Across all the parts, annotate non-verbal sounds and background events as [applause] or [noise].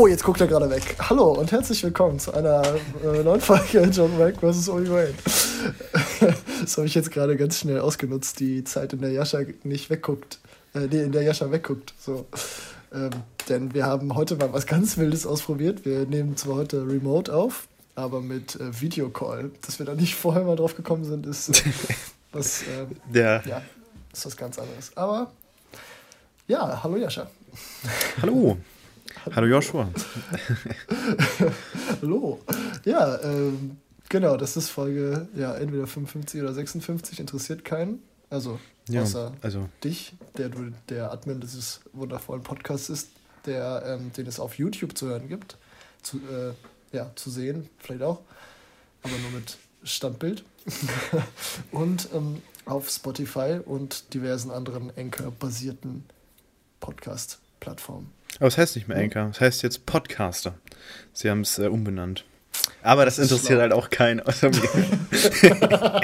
Oh, jetzt guckt er gerade weg. Hallo und herzlich willkommen zu einer äh, neuen Folge [laughs] John Wick vs. Obi Wayne. [laughs] das habe ich jetzt gerade ganz schnell ausgenutzt, die Zeit, in der Jascha nicht wegguckt. Äh, nee, in der Jascha wegguckt. So. Ähm, denn wir haben heute mal was ganz Wildes ausprobiert. Wir nehmen zwar heute Remote auf, aber mit äh, Videocall. Dass wir da nicht vorher mal drauf gekommen sind, ist äh, [laughs] was, äh, ja. ja, ist was ganz anderes. Aber ja, hallo Jascha. Hallo. Hallo Joshua. [laughs] Hallo. Ja, ähm, genau, das ist Folge, ja, entweder 55 oder 56, interessiert keinen. Also, ja, außer also. dich, der du der Admin dieses wundervollen Podcasts ist, der, ähm, den es auf YouTube zu hören gibt. Zu, äh, ja, zu sehen, vielleicht auch. Aber nur mit Standbild. [laughs] und ähm, auf Spotify und diversen anderen Anchor-basierten Podcast-Plattformen. Aber es heißt nicht mehr Anchor, es heißt jetzt Podcaster. Sie haben es äh, umbenannt. Aber das, interessiert halt auch keinen außer mir. [laughs]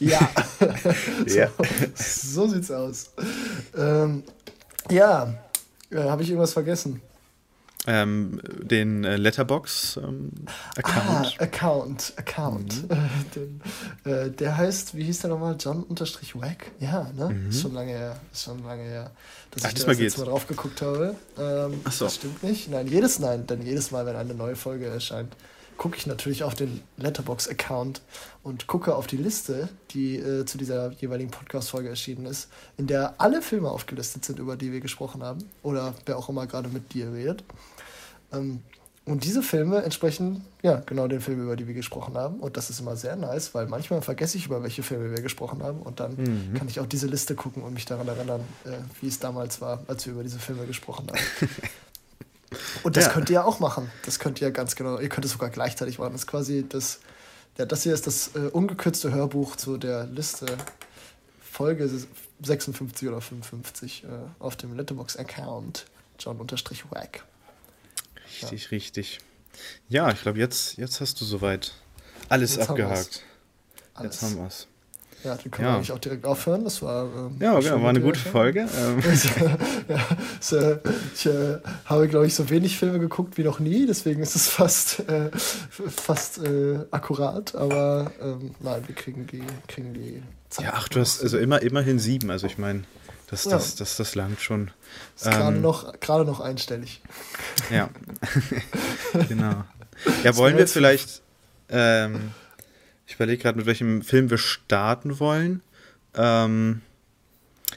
ja. ja. [laughs] So, so sieht's aus. Ähm, ja, äh, habe ich irgendwas vergessen? Ähm, den äh, Letterbox ähm, Account. Ah, Account, Account. Mhm. [laughs] den, äh, der heißt, wie hieß der nochmal? John unterstrich Wack? Ja, ne? Mhm. Ist schon lange her. Ist schon lange her, dass Ach, ich da das jetzt mal drauf geguckt habe. Ähm, Ach so. Das stimmt nicht. Nein, jedes Nein, denn jedes Mal, wenn eine neue Folge erscheint, gucke ich natürlich auf den Letterbox-Account und gucke auf die Liste, die äh, zu dieser jeweiligen Podcast-Folge erschienen ist, in der alle Filme aufgelistet sind, über die wir gesprochen haben. Oder wer auch immer gerade mit dir redet. Ähm, und diese Filme entsprechen, ja, genau den Filmen, über die wir gesprochen haben. Und das ist immer sehr nice, weil manchmal vergesse ich, über welche Filme wir gesprochen haben. Und dann mhm. kann ich auch diese Liste gucken und mich daran erinnern, äh, wie es damals war, als wir über diese Filme gesprochen haben. [laughs] und das ja. könnt ihr ja auch machen. Das könnt ihr ganz genau. Ihr könnt es sogar gleichzeitig machen. Das ist quasi das. Ja, das hier ist das äh, ungekürzte Hörbuch zu der Liste Folge 56 oder 55 äh, auf dem Letterbox-Account. John-Wack. Richtig, ja. richtig. Ja, ich glaube, jetzt, jetzt hast du soweit alles jetzt abgehakt. Haben alles. Jetzt haben wir es. Ja, dann können ja. wir eigentlich auch direkt aufhören. Das war. Ähm, ja, genau, war eine gute Folge. Ähm. [laughs] ja, so, äh, ich äh, habe, glaube ich, so wenig Filme geguckt wie noch nie, deswegen ist es fast, äh, fast äh, akkurat. Aber ähm, nein, wir kriegen die, kriegen die Zeit. Ja, ach, du hast also immer, immerhin sieben. Also ich meine. Das, das, ja. das, das, das langt schon. Ist ähm, gerade noch, noch einstellig. Ja, [laughs] genau. Ja, wollen wir vielleicht. Ähm, ich überlege gerade, mit welchem Film wir starten wollen. Ähm,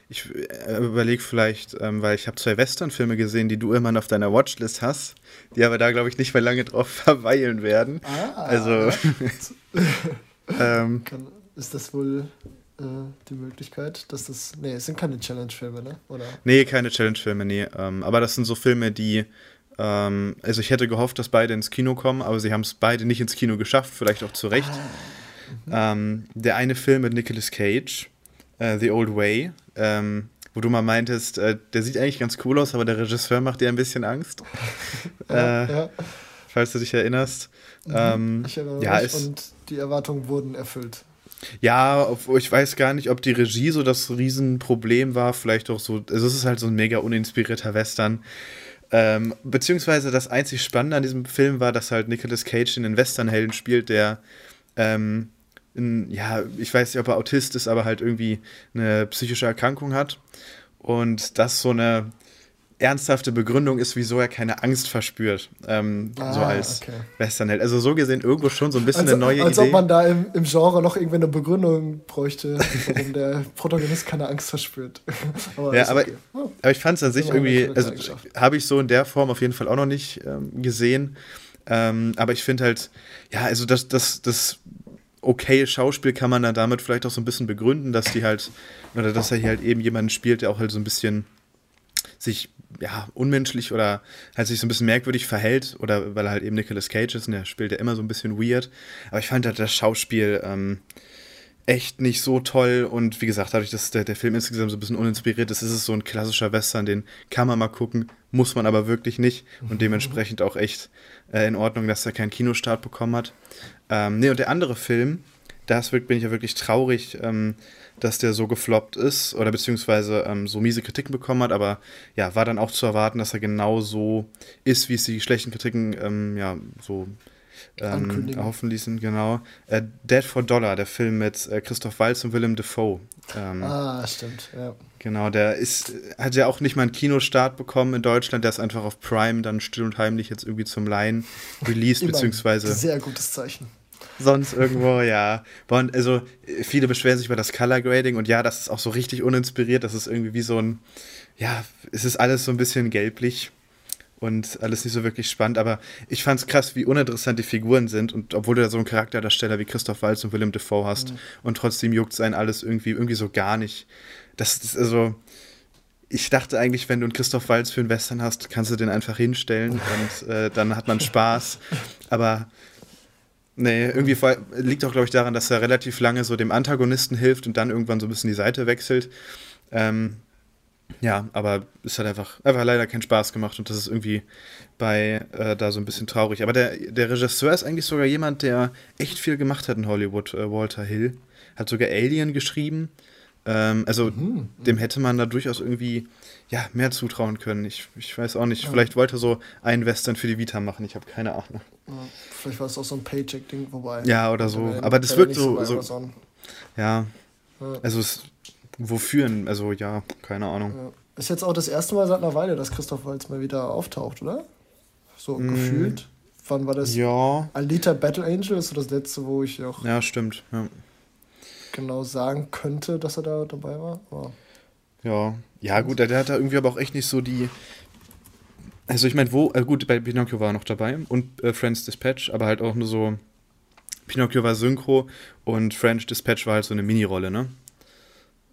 ich äh, überlege vielleicht, ähm, weil ich habe zwei Western-Filme gesehen, die du immer auf deiner Watchlist hast, die aber da, glaube ich, nicht mehr lange drauf [laughs] verweilen werden. Ah, also. [laughs] ähm, ist das wohl äh, die Möglichkeit, dass das. Nee, es sind keine Challenge-Filme, ne? Oder? Nee, keine Challenge-Filme, nee. Ähm, aber das sind so Filme, die. Ähm, also ich hätte gehofft, dass beide ins Kino kommen, aber sie haben es beide nicht ins Kino geschafft, vielleicht auch zu Recht. Ah. Mhm. Ähm, der eine Film mit Nicolas Cage, äh, The Old Way, ähm, wo du mal meintest, äh, der sieht eigentlich ganz cool aus, aber der Regisseur macht dir ein bisschen Angst. [laughs] ja, äh, ja. Falls du dich erinnerst. Mhm, ähm, ich erinnere ja, mich und die Erwartungen wurden erfüllt. Ja, ich weiß gar nicht, ob die Regie so das Riesenproblem war. Vielleicht auch so. Also, es ist halt so ein mega uninspirierter Western. Ähm, beziehungsweise das einzig Spannende an diesem Film war, dass halt Nicolas Cage einen Westernhelden spielt, der. Ähm, in, ja, ich weiß nicht, ob er Autist ist, aber halt irgendwie eine psychische Erkrankung hat. Und das so eine ernsthafte Begründung ist, wieso er keine Angst verspürt, ähm, ah, so als okay. Westernheld. Also so gesehen irgendwo schon so ein bisschen als, eine neue als Idee. Als ob man da im, im, Genre noch irgendwie eine Begründung bräuchte, warum der Protagonist keine Angst verspürt. [laughs] aber ja, aber, okay. oh, aber ich fand es an sich irgendwie, also habe ich so in der Form auf jeden Fall auch noch nicht ähm, gesehen. Ähm, aber ich finde halt, ja, also das, das, das okay Schauspiel kann man dann damit vielleicht auch so ein bisschen begründen, dass die halt, oder dass er hier halt eben jemanden spielt, der auch halt so ein bisschen sich ja, unmenschlich oder halt sich so ein bisschen merkwürdig verhält oder weil er halt eben Nicolas Cage ist und der spielt ja immer so ein bisschen weird. Aber ich fand halt das Schauspiel ähm, echt nicht so toll und wie gesagt, dadurch, dass der, der Film insgesamt so ein bisschen uninspiriert ist, ist es so ein klassischer Western, den kann man mal gucken, muss man aber wirklich nicht und mhm. dementsprechend auch echt äh, in Ordnung, dass er keinen Kinostart bekommen hat. Ähm, ne, und der andere Film, das bin ich ja wirklich traurig, ähm, dass der so gefloppt ist oder beziehungsweise ähm, so miese Kritiken bekommen hat, aber ja, war dann auch zu erwarten, dass er genau so ist, wie es die schlechten Kritiken ähm, ja so ähm, erhoffen ließen, genau. Äh, Dead for Dollar, der Film mit äh, Christoph Waltz und Willem Dafoe. Ähm, ah, stimmt, ja. Genau, der ist, hat ja auch nicht mal einen Kinostart bekommen in Deutschland, der ist einfach auf Prime dann still und heimlich jetzt irgendwie zum Laien released, [laughs] beziehungsweise. Sehr gutes Zeichen sonst irgendwo, ja. Also viele beschweren sich über das Color Grading und ja, das ist auch so richtig uninspiriert. Das ist irgendwie wie so ein, ja, es ist alles so ein bisschen gelblich und alles nicht so wirklich spannend. Aber ich fand es krass, wie uninteressant die Figuren sind und obwohl du da so einen Charakterdarsteller wie Christoph Waltz und Willem Dafoe hast mhm. und trotzdem juckt es einen alles irgendwie, irgendwie so gar nicht. Das ist also ich dachte eigentlich, wenn du einen Christoph Waltz für einen Western hast, kannst du den einfach hinstellen und äh, dann hat man Spaß. [laughs] Aber Nee, irgendwie liegt auch, glaube ich, daran, dass er relativ lange so dem Antagonisten hilft und dann irgendwann so ein bisschen die Seite wechselt. Ähm, ja, aber es hat einfach, einfach leider keinen Spaß gemacht und das ist irgendwie bei äh, da so ein bisschen traurig. Aber der, der Regisseur ist eigentlich sogar jemand, der echt viel gemacht hat in Hollywood, äh, Walter Hill. Hat sogar Alien geschrieben. Ähm, also mhm. dem hätte man da durchaus irgendwie ja, mehr zutrauen können. Ich, ich weiß auch nicht. Vielleicht wollte er so einen Western für die Vita machen. Ich habe keine Ahnung. Ja, vielleicht war es auch so ein Paycheck-Ding vorbei. Ja, oder so. Aber das wirkt so. so ja. ja. Also, es, wofür? Also, ja, keine Ahnung. Ist jetzt auch das erste Mal seit einer Weile, dass Christoph Waltz mal wieder auftaucht, oder? So mm. gefühlt. Wann war das? Ja. Alita Battle Angel ist so das letzte, wo ich auch. Ja, stimmt. Ja. Genau sagen könnte, dass er da dabei war. Aber ja, ja, gut, der, hat da irgendwie aber auch echt nicht so die. Also, ich meine, wo. Äh, gut, bei Pinocchio war er noch dabei und äh, Friends Dispatch, aber halt auch nur so. Pinocchio war Synchro und French Dispatch war halt so eine Mini-Rolle, ne?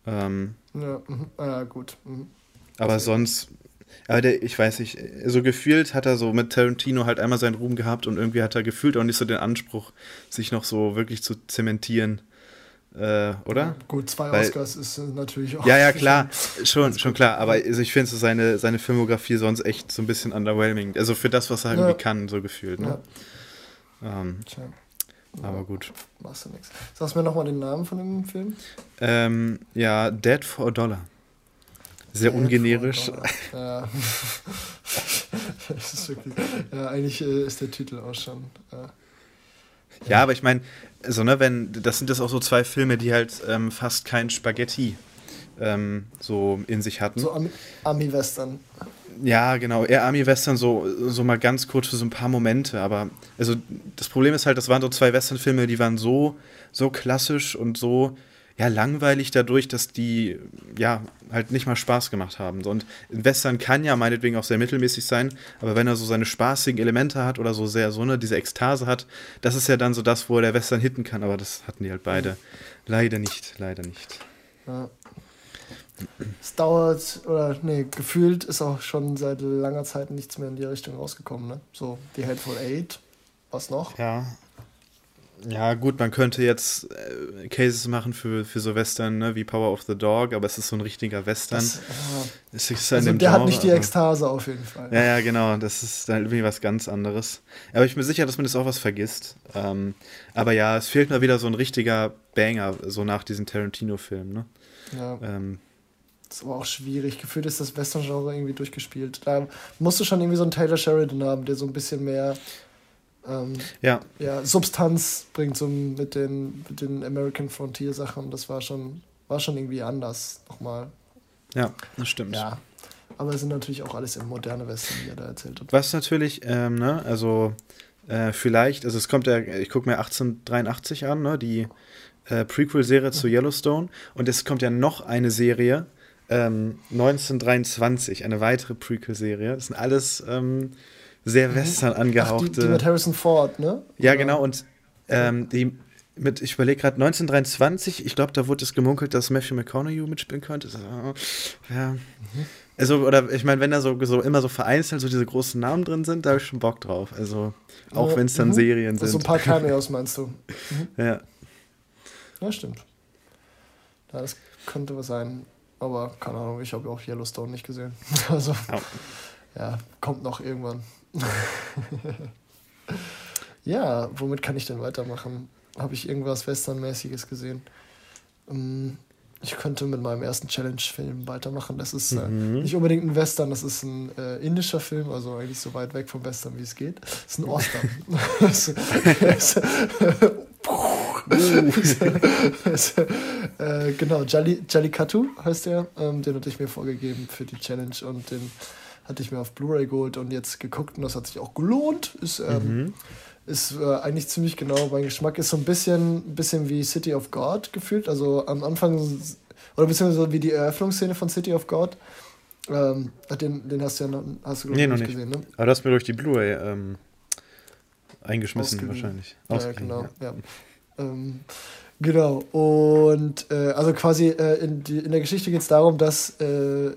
Ähm, ja, mh, ja, gut. Mh. Aber also, sonst. Aber der, ich weiß nicht, so gefühlt hat er so mit Tarantino halt einmal seinen Ruhm gehabt und irgendwie hat er gefühlt auch nicht so den Anspruch, sich noch so wirklich zu zementieren. Äh, oder? Ja, gut, zwei Weil, Oscars ist natürlich auch. Ja, ja, klar, schon, schon klar. Aber also ich finde so seine, seine Filmografie sonst echt so ein bisschen underwhelming. Also für das, was er halt ja. irgendwie kann, so gefühlt. Ne? Ja. Ähm, aber gut. Machst du nichts. Sagst du mir nochmal den Namen von dem Film? Ähm, ja, Dead for a Dollar. Sehr Dead ungenerisch. Ja. [laughs] wirklich, ja, eigentlich äh, ist der Titel auch schon. Äh, ja, aber ich meine, so, ne, wenn, das sind das auch so zwei Filme, die halt ähm, fast kein Spaghetti ähm, so in sich hatten. So Ami-Western. Ja, genau, eher Ami-Western, so, so mal ganz kurz für so ein paar Momente. Aber also das Problem ist halt, das waren so zwei Western-Filme, die waren so, so klassisch und so ja, langweilig dadurch, dass die ja halt nicht mal Spaß gemacht haben. Und ein Western kann ja meinetwegen auch sehr mittelmäßig sein, aber wenn er so seine spaßigen Elemente hat oder so sehr so eine, diese Ekstase hat, das ist ja dann so das, wo der Western hitten kann, aber das hatten die halt beide. Mhm. Leider nicht, leider nicht. Ja. Es dauert, oder nee, gefühlt ist auch schon seit langer Zeit nichts mehr in die Richtung rausgekommen, ne? So, die Hateful Eight, was noch? Ja, ja, gut, man könnte jetzt äh, Cases machen für, für so Western, ne, wie Power of the Dog, aber es ist so ein richtiger Western. Das, äh, ist, ist also der Genre, hat nicht die Ekstase auf jeden Fall. Ja, ja, genau. Das ist dann irgendwie was ganz anderes. Aber ich bin mir sicher, dass man das auch was vergisst. Ähm, aber ja, es fehlt mal wieder so ein richtiger Banger, so nach diesen Tarantino-Filmen. Ne? Ja. Ähm, das ist aber auch schwierig. Gefühlt ist das Western-Genre irgendwie durchgespielt. Da musst du schon irgendwie so einen Taylor Sheridan haben, der so ein bisschen mehr ähm, ja. ja, Substanz bringt so mit den, mit den American Frontier Sachen. Das war schon, war schon irgendwie anders nochmal. Ja, das stimmt. Ja. Aber es sind natürlich auch alles im moderne Westen, wie er da erzählt hat. Was natürlich, ähm, ne, also äh, vielleicht, also es kommt ja, ich gucke mir 1883 an, ne, die äh, Prequel-Serie zu Yellowstone. Und es kommt ja noch eine Serie, ähm, 1923, eine weitere Prequel-Serie. Das sind alles ähm, sehr mhm. western angehauchte. Ach, die, die, mit Harrison Ford, ne? Ja, Oder? genau. Und ähm, die mit, ich überlege gerade, 1923, ich glaube, da wurde es gemunkelt, dass Matthew McConaughey mitspielen könnte. Ja. Mhm. Also, oder ich meine, wenn da so, so immer so vereinzelt so diese großen Namen drin sind, da habe ich schon Bock drauf. Also, auch ja, wenn es dann mhm. Serien sind. So ein paar Cameos [laughs] meinst du? Mhm. Ja. Ja, stimmt. Ja, das könnte was sein. Aber keine Ahnung, ich habe auch Yellowstone nicht gesehen. [laughs] Also, oh. ja, kommt noch irgendwann. [laughs] ja, womit kann ich denn weitermachen? Habe ich irgendwas Westernmäßiges gesehen? Um, ich könnte mit meinem ersten Challenge-Film weitermachen. Das ist äh, mhm. nicht unbedingt ein Western, das ist ein äh, indischer Film, also eigentlich so weit weg vom Western, wie es geht. Das ist ein Ostern. [laughs] [laughs] äh, genau, Jallikattu heißt der. Ähm, den hatte ich mir vorgegeben für die Challenge und den hatte ich mir auf Blu-ray geholt und jetzt geguckt und das hat sich auch gelohnt. Ist, ähm, mhm. ist äh, eigentlich ziemlich genau mein Geschmack. Ist so ein bisschen, bisschen wie City of God gefühlt. Also am Anfang, oder beziehungsweise wie die Eröffnungsszene von City of God. Ähm, den, den hast du ja noch, hast du, nee, noch nicht gesehen, ne? Aber du hast mir durch die Blu-ray ähm, eingeschmissen Ausgeliehen. wahrscheinlich. Ja, genau, ja. ja. Ähm, genau, und äh, also quasi äh, in, die, in der Geschichte geht es darum, dass äh,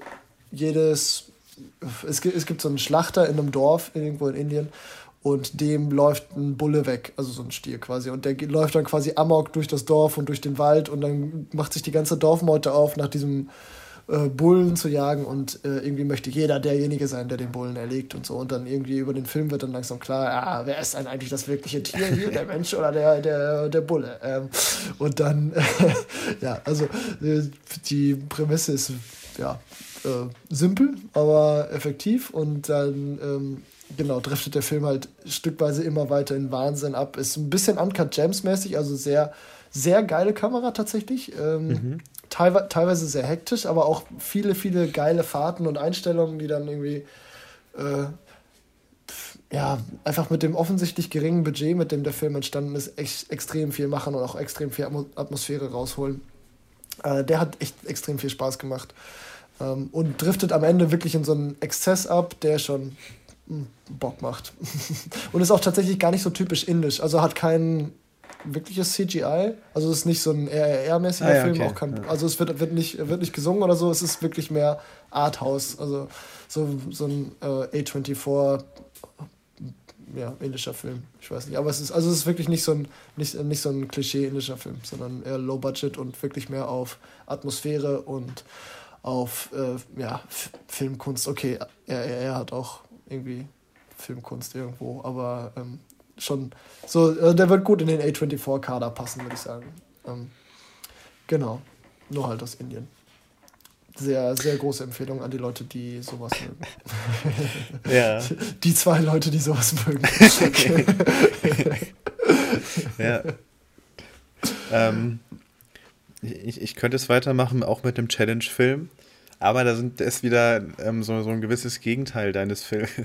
jedes, es gibt, es gibt so einen Schlachter in einem Dorf irgendwo in Indien und dem läuft ein Bulle weg, also so ein Stier quasi. Und der läuft dann quasi amok durch das Dorf und durch den Wald und dann macht sich die ganze Dorfmeute auf nach diesem äh, Bullen zu jagen und äh, irgendwie möchte jeder derjenige sein, der den Bullen erlegt und so. Und dann irgendwie über den Film wird dann langsam klar, ah, wer ist denn eigentlich das wirkliche Tier hier, der [laughs] Mensch oder der, der, der Bulle? Ähm, und dann, [laughs] ja, also äh, die Prämisse ist ja äh, simpel, aber effektiv und dann ähm, genau, driftet der Film halt stückweise immer weiter in Wahnsinn ab. Ist ein bisschen Uncut Gems mäßig, also sehr, sehr geile Kamera tatsächlich. Ähm, mhm teilweise, teilweise sehr hektisch, aber auch viele, viele geile Fahrten und Einstellungen, die dann irgendwie äh, ja, einfach mit dem offensichtlich geringen Budget, mit dem der Film entstanden ist, echt extrem viel machen und auch extrem viel Atmosphäre rausholen. Äh, der hat echt extrem viel Spaß gemacht. Ähm, und driftet am Ende wirklich in so einen Exzess ab, der schon mh, hm, Bock macht. [laughs] und ist auch tatsächlich gar nicht so typisch indisch. Also hat keinen wirkliches CGI. Also es ist nicht so ein RRR-mäßiger ah, ja, Film, okay. auch kein, also es wird, wird, nicht, wird nicht gesungen oder so, es ist wirklich mehr Arthouse. Also so, so ein äh, A24 ja, indischer Film. Ich weiß nicht. Aber es ist, also es ist wirklich nicht so ein, nicht, nicht so ein Klischee-indischer Film, sondern eher low budget und wirklich mehr auf Atmosphäre und auf äh, ja, Filmkunst. Okay, er, er hat auch irgendwie Filmkunst irgendwo, aber ähm, schon so, äh, der wird gut in den A24-Kader passen, würde ich sagen. Ähm, genau. Nur halt aus Indien. Sehr, sehr große Empfehlung an die Leute, die sowas mögen. [laughs] ja. [laughs] Die zwei Leute, die sowas mögen. [laughs] ja. Ähm, ich, ich könnte es weitermachen, auch mit dem Challenge-Film. Aber da, sind, ist wieder ähm, so, so ein gewisses Gegenteil deines Films. [laughs]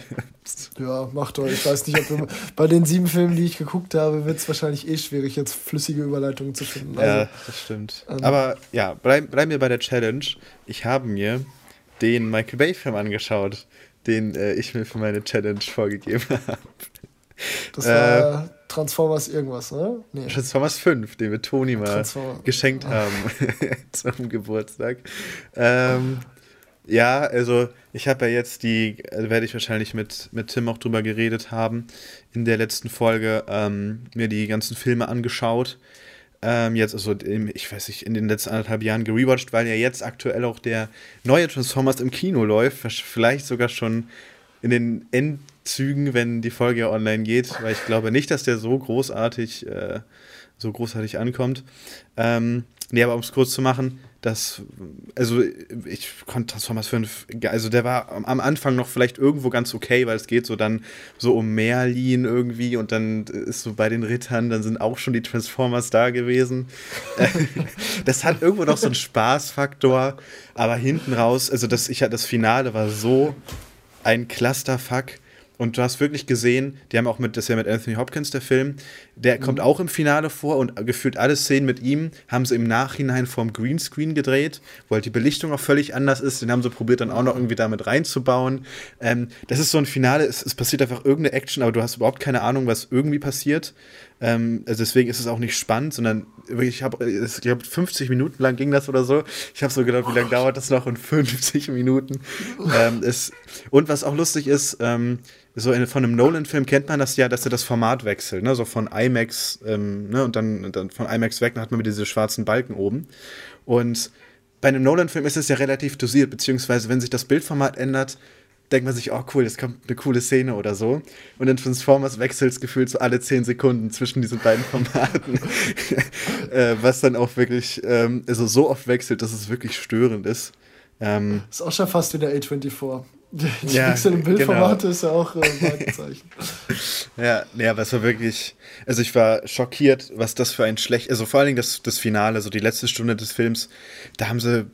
Ja, mach doch. Ich weiß nicht, ob wir, bei den sieben Filmen, die ich geguckt habe, wird es wahrscheinlich eh schwierig, jetzt flüssige Überleitungen zu finden. Also, ja, das stimmt. Ähm, Aber ja, bleib, bleib mir bei der Challenge. Ich habe mir den Michael Bay-Film angeschaut, den äh, ich mir für meine Challenge vorgegeben [laughs] habe. Das war äh, Transformers irgendwas, ne? Nee. Transformers 5, den wir Toni mal geschenkt haben [laughs] zum Geburtstag. Ähm, ja, also ich habe ja jetzt die, also werde ich wahrscheinlich mit, mit Tim auch drüber geredet haben, in der letzten Folge ähm, mir die ganzen Filme angeschaut. Ähm, jetzt, also im, ich weiß nicht, in den letzten anderthalb Jahren gerewatcht, weil ja jetzt aktuell auch der neue Transformers im Kino läuft, vielleicht sogar schon in den End Zügen, wenn die Folge online geht, weil ich glaube nicht, dass der so großartig, äh, so großartig ankommt. Ähm, nee, aber um es kurz zu machen, das, also ich konnte Transformers 5, also der war am Anfang noch vielleicht irgendwo ganz okay, weil es geht so dann so um Merlin irgendwie und dann ist so bei den Rittern, dann sind auch schon die Transformers da gewesen. [laughs] das hat irgendwo noch so einen Spaßfaktor, aber hinten raus, also das, ich, das Finale war so ein Clusterfuck und du hast wirklich gesehen, die haben auch mit, das ist ja mit Anthony Hopkins der Film, der mhm. kommt auch im Finale vor und gefühlt alle Szenen mit ihm haben sie im Nachhinein vorm Greenscreen gedreht, wo halt die Belichtung auch völlig anders ist. Den haben sie probiert dann auch noch irgendwie damit reinzubauen. Ähm, das ist so ein Finale, es, es passiert einfach irgendeine Action, aber du hast überhaupt keine Ahnung, was irgendwie passiert. Ähm, also deswegen ist es auch nicht spannend, sondern ich habe, ich glaube, 50 Minuten lang ging das oder so. Ich habe so gedacht, wie lange dauert das noch? Und 50 Minuten. ähm, ist, und was auch lustig ist, ähm, so in, von einem Nolan-Film kennt man das ja, dass er das Format wechselt, ne? so von IMAX, ähm, ne? und dann, dann von IMAX weg, dann hat man mit diese schwarzen Balken oben. Und bei einem Nolan-Film ist es ja relativ dosiert, beziehungsweise wenn sich das Bildformat ändert, denkt man sich, oh cool, jetzt kommt eine coole Szene oder so. Und in Transformers wechselt es gefühlt so alle 10 Sekunden zwischen diesen beiden [laughs] Formaten. [laughs] äh, was dann auch wirklich, ähm, also so oft wechselt, dass es wirklich störend ist. Ähm, ist auch schon fast wie der A24. Die ja, wechselnden Bildformate genau. ist ja auch äh, Markenzeichen. [laughs] ja, nee, aber es war wirklich, also ich war schockiert, was das für ein schlecht, also vor allen Dingen das, das Finale, so die letzte Stunde des Films, da haben sie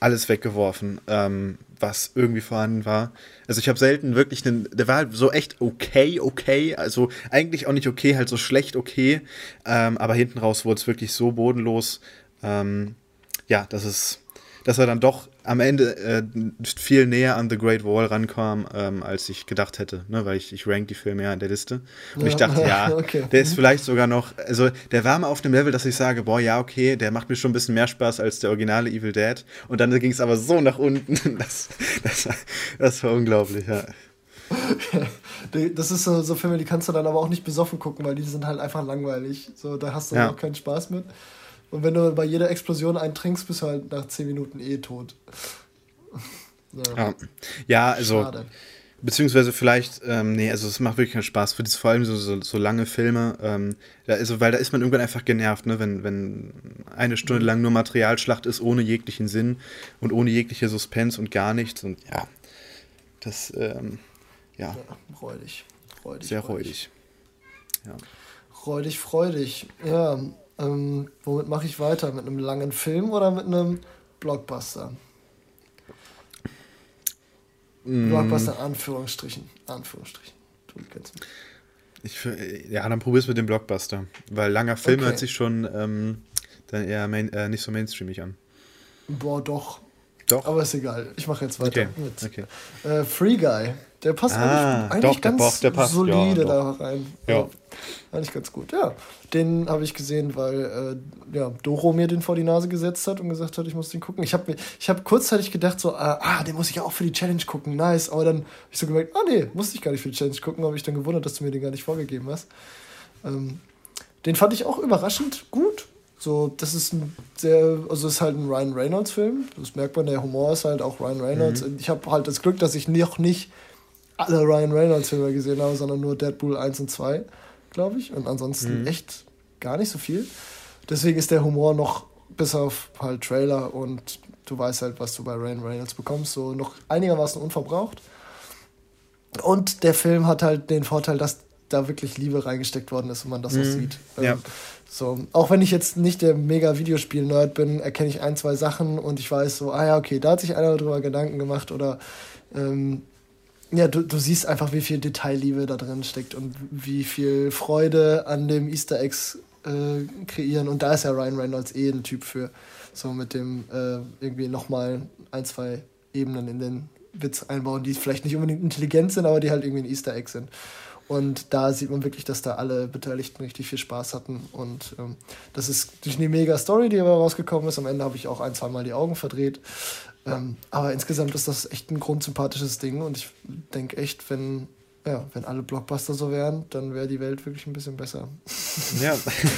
alles weggeworfen, ähm, was irgendwie vorhanden war. Also ich habe selten wirklich einen, der war halt so echt okay, okay, also eigentlich auch nicht okay, halt so schlecht okay, ähm, aber hinten raus wurde es wirklich so bodenlos, ähm, ja, das ist dass er dann doch am Ende äh, viel näher an The Great Wall rankam, ähm, als ich gedacht hätte, ne? weil ich, ich rank die Filme ja in der Liste. Und ja, ich dachte, ja, [laughs] okay. der ist vielleicht sogar noch, also der war mal auf dem Level, dass ich sage, boah, ja, okay, der macht mir schon ein bisschen mehr Spaß als der originale Evil Dead. Und dann ging es aber so nach unten. [laughs] Das, das, das war unglaublich, ja. [laughs] Das ist so, so Filme, die kannst du dann aber auch nicht besoffen gucken, weil die sind halt einfach langweilig. So, da hast du ja. auch keinen Spaß mit. Und wenn du bei jeder Explosion einen trinkst, bist du halt nach 10 Minuten eh tot. [laughs] ja. ja. also. Schade. Beziehungsweise vielleicht, ähm, nee, also es macht wirklich keinen Spaß für das, vor allem so, so, so lange Filme, ähm, da ist, weil da ist man irgendwann einfach genervt, ne, wenn, wenn eine Stunde lang nur Materialschlacht ist, ohne jeglichen Sinn und ohne jegliche Suspense und gar nichts und ja, das, ähm, ja. ja räudig. räudig. Sehr räudig. räudig. Ja. Räudig, freudig. Ja, ähm, womit mache ich weiter? Mit einem langen Film oder mit einem Blockbuster? Mm. Blockbuster, Anführungsstrichen. Anführungsstrichen. Du kennst mich. Ich, ja, dann probier's mit dem Blockbuster. Weil langer Film okay. hört sich schon ähm, dann eher main, äh, nicht so mainstreamig an. Boah, doch. Doch. Aber ist egal. Ich mache jetzt weiter okay. mit. Okay. Äh, Free Guy. Der passt ah, eigentlich, eigentlich doch, ganz der, passt, solide ja, da rein. Ja. ja. Eigentlich ganz gut, ja. Den habe ich gesehen, weil äh, ja, Doro mir den vor die Nase gesetzt hat und gesagt hat, ich muss den gucken. Ich habe ich hab kurzzeitig gedacht, so, ah, ah, den muss ich ja auch für die Challenge gucken, nice. Aber dann habe ich so gemerkt, ah nee, musste ich gar nicht für die Challenge gucken. Habe ich dann gewundert, dass du mir den gar nicht vorgegeben hast. Ähm, den fand ich auch überraschend gut. So, das ist ein sehr, also ist halt ein Ryan Reynolds-Film. Das merkt man, der Humor ist halt auch Ryan Reynolds. Mhm. Ich habe halt das Glück, dass ich noch nicht alle Ryan Reynolds-Filme gesehen habe, sondern nur Deadpool 1 und 2, glaube ich. Und ansonsten mhm. echt gar nicht so viel. Deswegen ist der Humor noch bis auf halt Trailer und du weißt halt, was du bei Ryan Reynolds bekommst, so noch einigermaßen unverbraucht. Und der Film hat halt den Vorteil, dass da wirklich Liebe reingesteckt worden ist und man das mhm. auch sieht. Ja. Ähm, so, auch wenn ich jetzt nicht der mega Videospiel-Nerd bin, erkenne ich ein, zwei Sachen und ich weiß so, ah ja, okay, da hat sich einer drüber Gedanken gemacht oder ähm, ja, du, du siehst einfach, wie viel Detailliebe da drin steckt und wie viel Freude an dem Easter Eggs äh, kreieren. Und da ist ja Ryan Reynolds eh ein Typ für. So mit dem äh, irgendwie nochmal ein, zwei Ebenen in den Witz einbauen, die vielleicht nicht unbedingt intelligent sind, aber die halt irgendwie ein Easter Egg sind. Und da sieht man wirklich, dass da alle Beteiligten richtig viel Spaß hatten. Und ähm, das ist durch eine mega Story, die aber rausgekommen ist. Am Ende habe ich auch ein, zwei Mal die Augen verdreht. Ähm, aber insgesamt ist das echt ein grundsympathisches Ding und ich denke echt, wenn, ja, wenn alle Blockbuster so wären, dann wäre die Welt wirklich ein bisschen besser. Ja.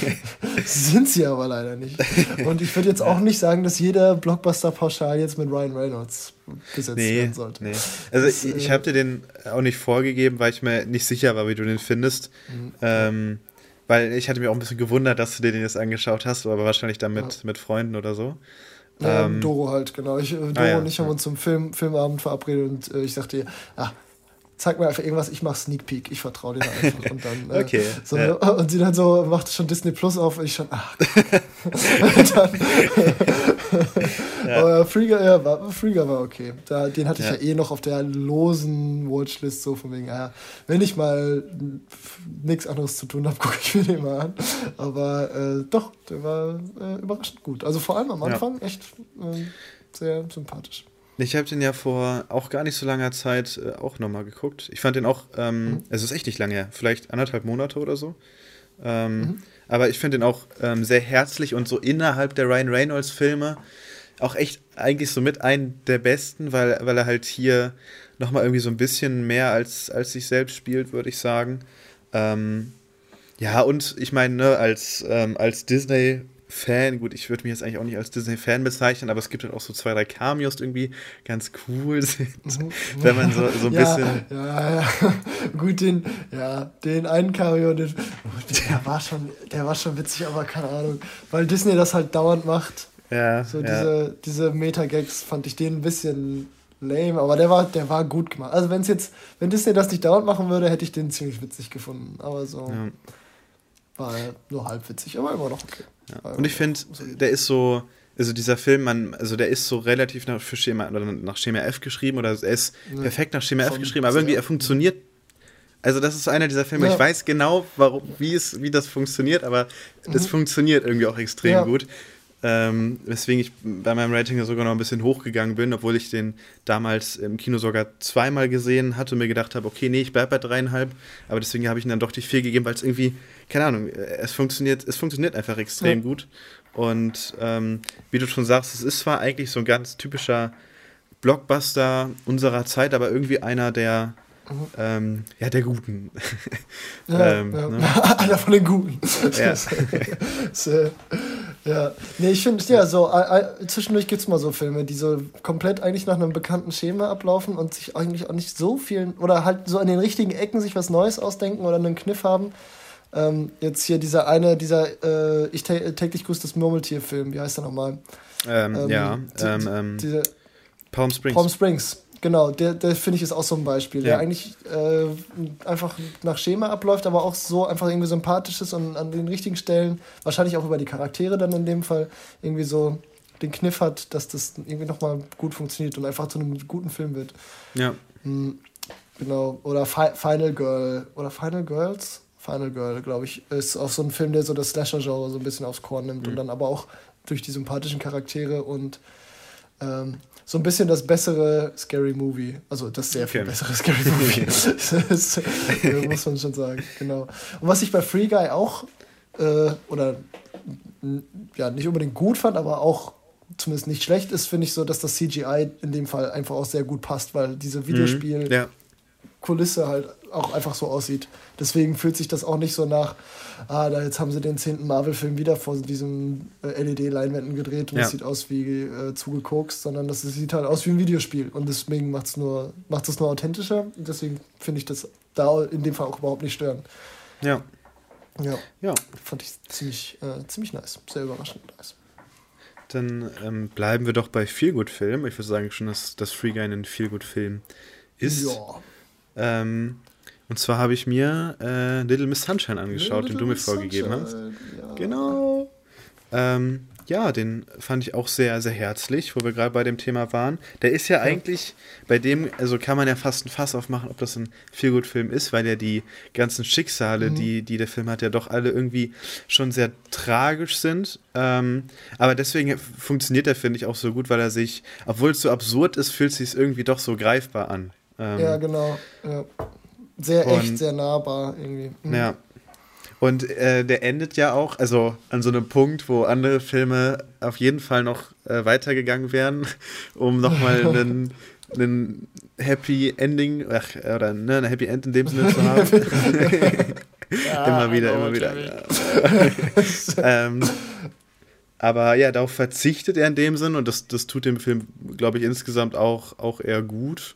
[laughs] Sind sie aber leider nicht. Und ich würde jetzt auch nicht sagen, dass jeder Blockbuster pauschal jetzt mit Ryan Reynolds besetzt nee, werden sollte. Nee. Also das, ich, ich äh, habe dir den auch nicht vorgegeben, weil ich mir nicht sicher war, wie du den findest. Mhm. Ähm, weil ich hatte mir auch ein bisschen gewundert, dass du dir den jetzt angeschaut hast, aber wahrscheinlich dann mit, ja. mit Freunden oder so. Ja, ähm, Doro halt, genau. Ich, äh, Doro ah, ja. und ich haben uns zum Film, Filmabend verabredet und äh, ich sagte ihr, ah, zeig mir einfach irgendwas, ich mache Sneak Peek, ich vertraue dir [laughs] einfach. Und dann, äh, okay, so, ja. [laughs] und sie dann so macht schon Disney Plus auf und ich schon, ach. [laughs] dann, ja. Aber Frieger, ja, war, Frieger war okay. Da, den hatte ich ja. ja eh noch auf der losen Watchlist, so von wegen, ja, wenn ich mal nichts anderes zu tun habe, gucke ich mir den mal an. Aber äh, doch, der war äh, überraschend gut. Also vor allem am Anfang echt äh, sehr sympathisch. Ich habe den ja vor auch gar nicht so langer Zeit äh, auch nochmal geguckt. Ich fand den auch, ähm, mhm. es ist echt nicht lange her, vielleicht anderthalb Monate oder so. Ähm, mhm. Aber ich finde den auch ähm, sehr herzlich und so innerhalb der Ryan Reynolds-Filme auch echt eigentlich so mit ein der besten, weil, weil er halt hier nochmal irgendwie so ein bisschen mehr als, als sich selbst spielt, würde ich sagen. Ähm, ja, und ich meine, ne, als, ähm, als Disney Fan, gut, ich würde mich jetzt eigentlich auch nicht als Disney-Fan bezeichnen, aber es gibt halt auch so zwei, drei Cameos, irgendwie ganz cool [laughs] sind. Mhm. wenn man so, so ein ja, bisschen. Ja, ja. [laughs] Gut, den, ja, den einen Cameo, den, der [laughs] war schon, der war schon witzig, aber keine Ahnung. Weil Disney das halt dauernd macht. Ja. So ja. diese, diese Meta-Gags fand ich den ein bisschen lame, aber der war, der war gut gemacht. Also wenn es jetzt, wenn Disney das nicht dauernd machen würde, hätte ich den ziemlich witzig gefunden. Aber so. Ja. War nur halb witzig, aber immer noch okay. Ja. Und ich finde, der ist so, also dieser Film, man, also der ist so relativ nach, für Schema, oder nach Schema F geschrieben oder er ist ja. perfekt nach Schema F geschrieben, aber irgendwie er funktioniert. Also das ist einer dieser Filme, ja. ich weiß genau, warum, wie, es, wie das funktioniert, aber es mhm. funktioniert irgendwie auch extrem gut. Ähm, weswegen ich bei meinem Rating sogar noch ein bisschen hochgegangen bin, obwohl ich den damals im Kino sogar zweimal gesehen hatte und mir gedacht habe, okay, nee, ich bleibe bei dreieinhalb, aber deswegen habe ich ihm dann doch die vier gegeben, weil es irgendwie, keine Ahnung, es funktioniert, es funktioniert einfach extrem ja. gut. Und ähm, wie du schon sagst, es ist zwar eigentlich so ein ganz typischer Blockbuster unserer Zeit, aber irgendwie einer der, Mhm. Ähm, ja, der Guten. [laughs] Ja, ähm, ja. Ne? [laughs] Einer von den Guten. Ja. [laughs] äh, ja. Nee, ich finde, ja, so äh, zwischendurch gibt es mal so Filme, die so komplett eigentlich nach einem bekannten Schema ablaufen und sich eigentlich auch nicht so viel, oder halt so an den richtigen Ecken sich was Neues ausdenken oder einen Kniff haben. Ähm, jetzt hier dieser eine, dieser äh, Ich täglich grüßt das Murmeltier-Film, wie heißt der nochmal? Ähm, ähm, ja, ähm, ähm, diese Palm Springs. Palm Springs, Genau, der, der finde ich ist auch so ein Beispiel, ja. der eigentlich äh, einfach nach Schema abläuft, aber auch so einfach irgendwie sympathisch ist und an den richtigen Stellen, wahrscheinlich auch über die Charaktere dann in dem Fall, irgendwie so den Kniff hat, dass das irgendwie nochmal gut funktioniert und einfach zu einem guten Film wird. Ja. Mhm, genau, oder Fi Final Girl, oder Final Girls? Final Girl, glaube ich, ist auch so ein Film, der so das Slasher-Genre so ein bisschen aufs Korn nimmt mhm. und dann aber auch durch die sympathischen Charaktere und ähm, so ein bisschen das bessere Scary Movie. Also das sehr okay. viel bessere [laughs] Scary Movie. [laughs] das, muss man schon sagen, genau. Und was ich bei Free Guy auch, äh, oder ja, nicht unbedingt gut fand, aber auch zumindest nicht schlecht ist, finde ich so, dass das CGI in dem Fall einfach auch sehr gut passt, weil diese mhm. Videospiel- ja. Kulisse halt auch einfach so aussieht. Deswegen fühlt sich das auch nicht so nach, ah, da jetzt haben sie den zehnten Marvel-Film wieder vor diesem äh, LED-Leinwänden gedreht und es ja. sieht aus wie äh, zugekokst, sondern das sieht halt aus wie ein Videospiel. Und deswegen macht es nur, macht's es nur authentischer. Und deswegen finde ich das da in dem Fall auch überhaupt nicht stören. Ja. Ja. ja. Fand ich ziemlich, äh, ziemlich nice. Sehr überraschend nice. Dann ähm, bleiben wir doch bei Feelgood-Film. Ich würde sagen schon, dass das Free Guy ein Feelgood-Film ist. Ja. Ähm, und zwar habe ich mir äh, Little Miss Sunshine angeschaut, Little den du mir vorgegeben hast. Ja. Genau. Ähm, ja, den fand ich auch sehr, sehr herzlich, wo wir gerade bei dem Thema waren. Der ist ja, ja, eigentlich, bei dem, also kann man ja fast ein Fass aufmachen, ob das ein Feelgood-Film ist, weil ja die ganzen Schicksale, mhm. die, die der Film hat, ja doch alle irgendwie schon sehr tragisch sind. Ähm, aber deswegen funktioniert der, finde ich, auch so gut, weil er sich, obwohl es so absurd ist, fühlt es sich irgendwie doch so greifbar an. Ähm, ja, genau. Ja. Sehr und, echt, sehr nahbar irgendwie. Mhm. Ja. Und äh, der endet ja auch, also an so einem Punkt, wo andere Filme auf jeden Fall noch äh, weitergegangen wären, [laughs] um nochmal [laughs] einen, einen Happy Ending, ach, oder ne, ein Happy End in dem Sinne zu haben. [laughs] ja, immer wieder, immer wieder. Ähm, aber ja, darauf verzichtet er in dem Sinn und das, das tut dem Film, glaube ich, insgesamt auch, auch eher gut.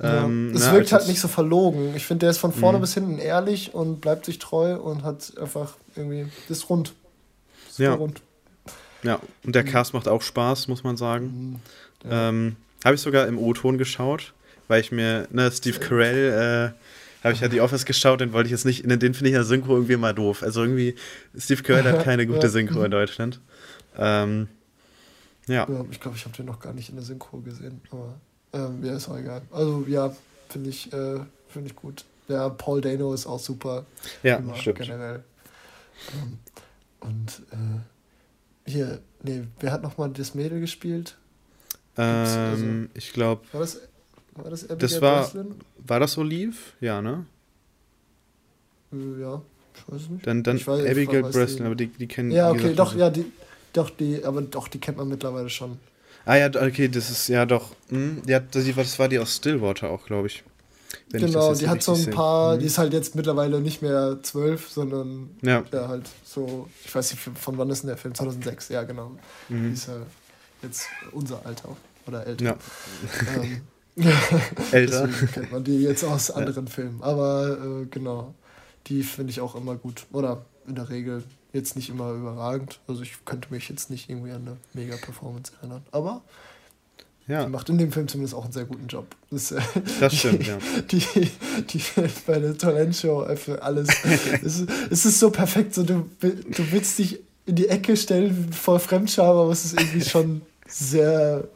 Ja. Ähm, es ne, wirkt halt nicht so verlogen. Ich finde, der ist von vorne mhm. bis hinten ehrlich und bleibt sich treu und hat einfach irgendwie, das ist rund. Super ja. rund. Ja, und der mhm. Cast macht auch Spaß, muss man sagen. Mhm. Ja. Ähm, Habe ich sogar im O-Ton geschaut. weil ich mir, ne, Steve Carell, äh, habe ich ja die [laughs] Office geschaut, den wollte ich jetzt nicht, den finde ich ja Synchro irgendwie mal doof. Also irgendwie, Steve Carell hat [laughs] keine gute Synchro in Deutschland. Ähm, ja. ja. Ich glaube, ich habe den noch gar nicht in der Synchro gesehen, aber ähm, ja, ist auch egal. Also ja, finde ich, äh, find ich gut. Ja, Paul Dano ist auch super. Ja, immer, stimmt. Generell. Ähm, und äh, hier, nee, wer hat nochmal das Mädel gespielt? Ähm, also, ich glaube. War das, war das Abigail das war, Breslin? War das Olive? Ja, ne? Äh, ja, ich weiß nicht. Dann, dann ich weiß, Abigail Breslin, aber die, die kennen Ja, okay, doch, ja, die, doch, die, aber doch, die kennt man mittlerweile schon. Ah ja, okay, das ist ja doch. Mh, hm, die hat, das war die aus Stillwater auch, glaube ich. genau, die hat so ein paar, mhm. die ist halt jetzt mittlerweile nicht mehr zwölf, sondern ja. ja. halt so, ich weiß nicht, von wann ist denn der Film? 2006, ja genau. Mhm. Die ist ja jetzt unser Alter oder älter. Ja. Ähm, [laughs] älter. [laughs] kennt man die jetzt aus anderen ja. Filmen. Aber äh, genau, die finde ich auch immer gut. Oder in der Regel jetzt nicht immer überragend. Also ich könnte mich jetzt nicht irgendwie an eine Mega-Performance erinnern. Aber ja. die macht in dem Film zumindest auch einen sehr guten Job. Das, äh, das stimmt, die, ja. Die, die, bei der Talentshow für alles. [laughs] es, es ist so perfekt, so du, du willst dich in die Ecke stellen vor Fremdscham, aber es ist irgendwie schon sehr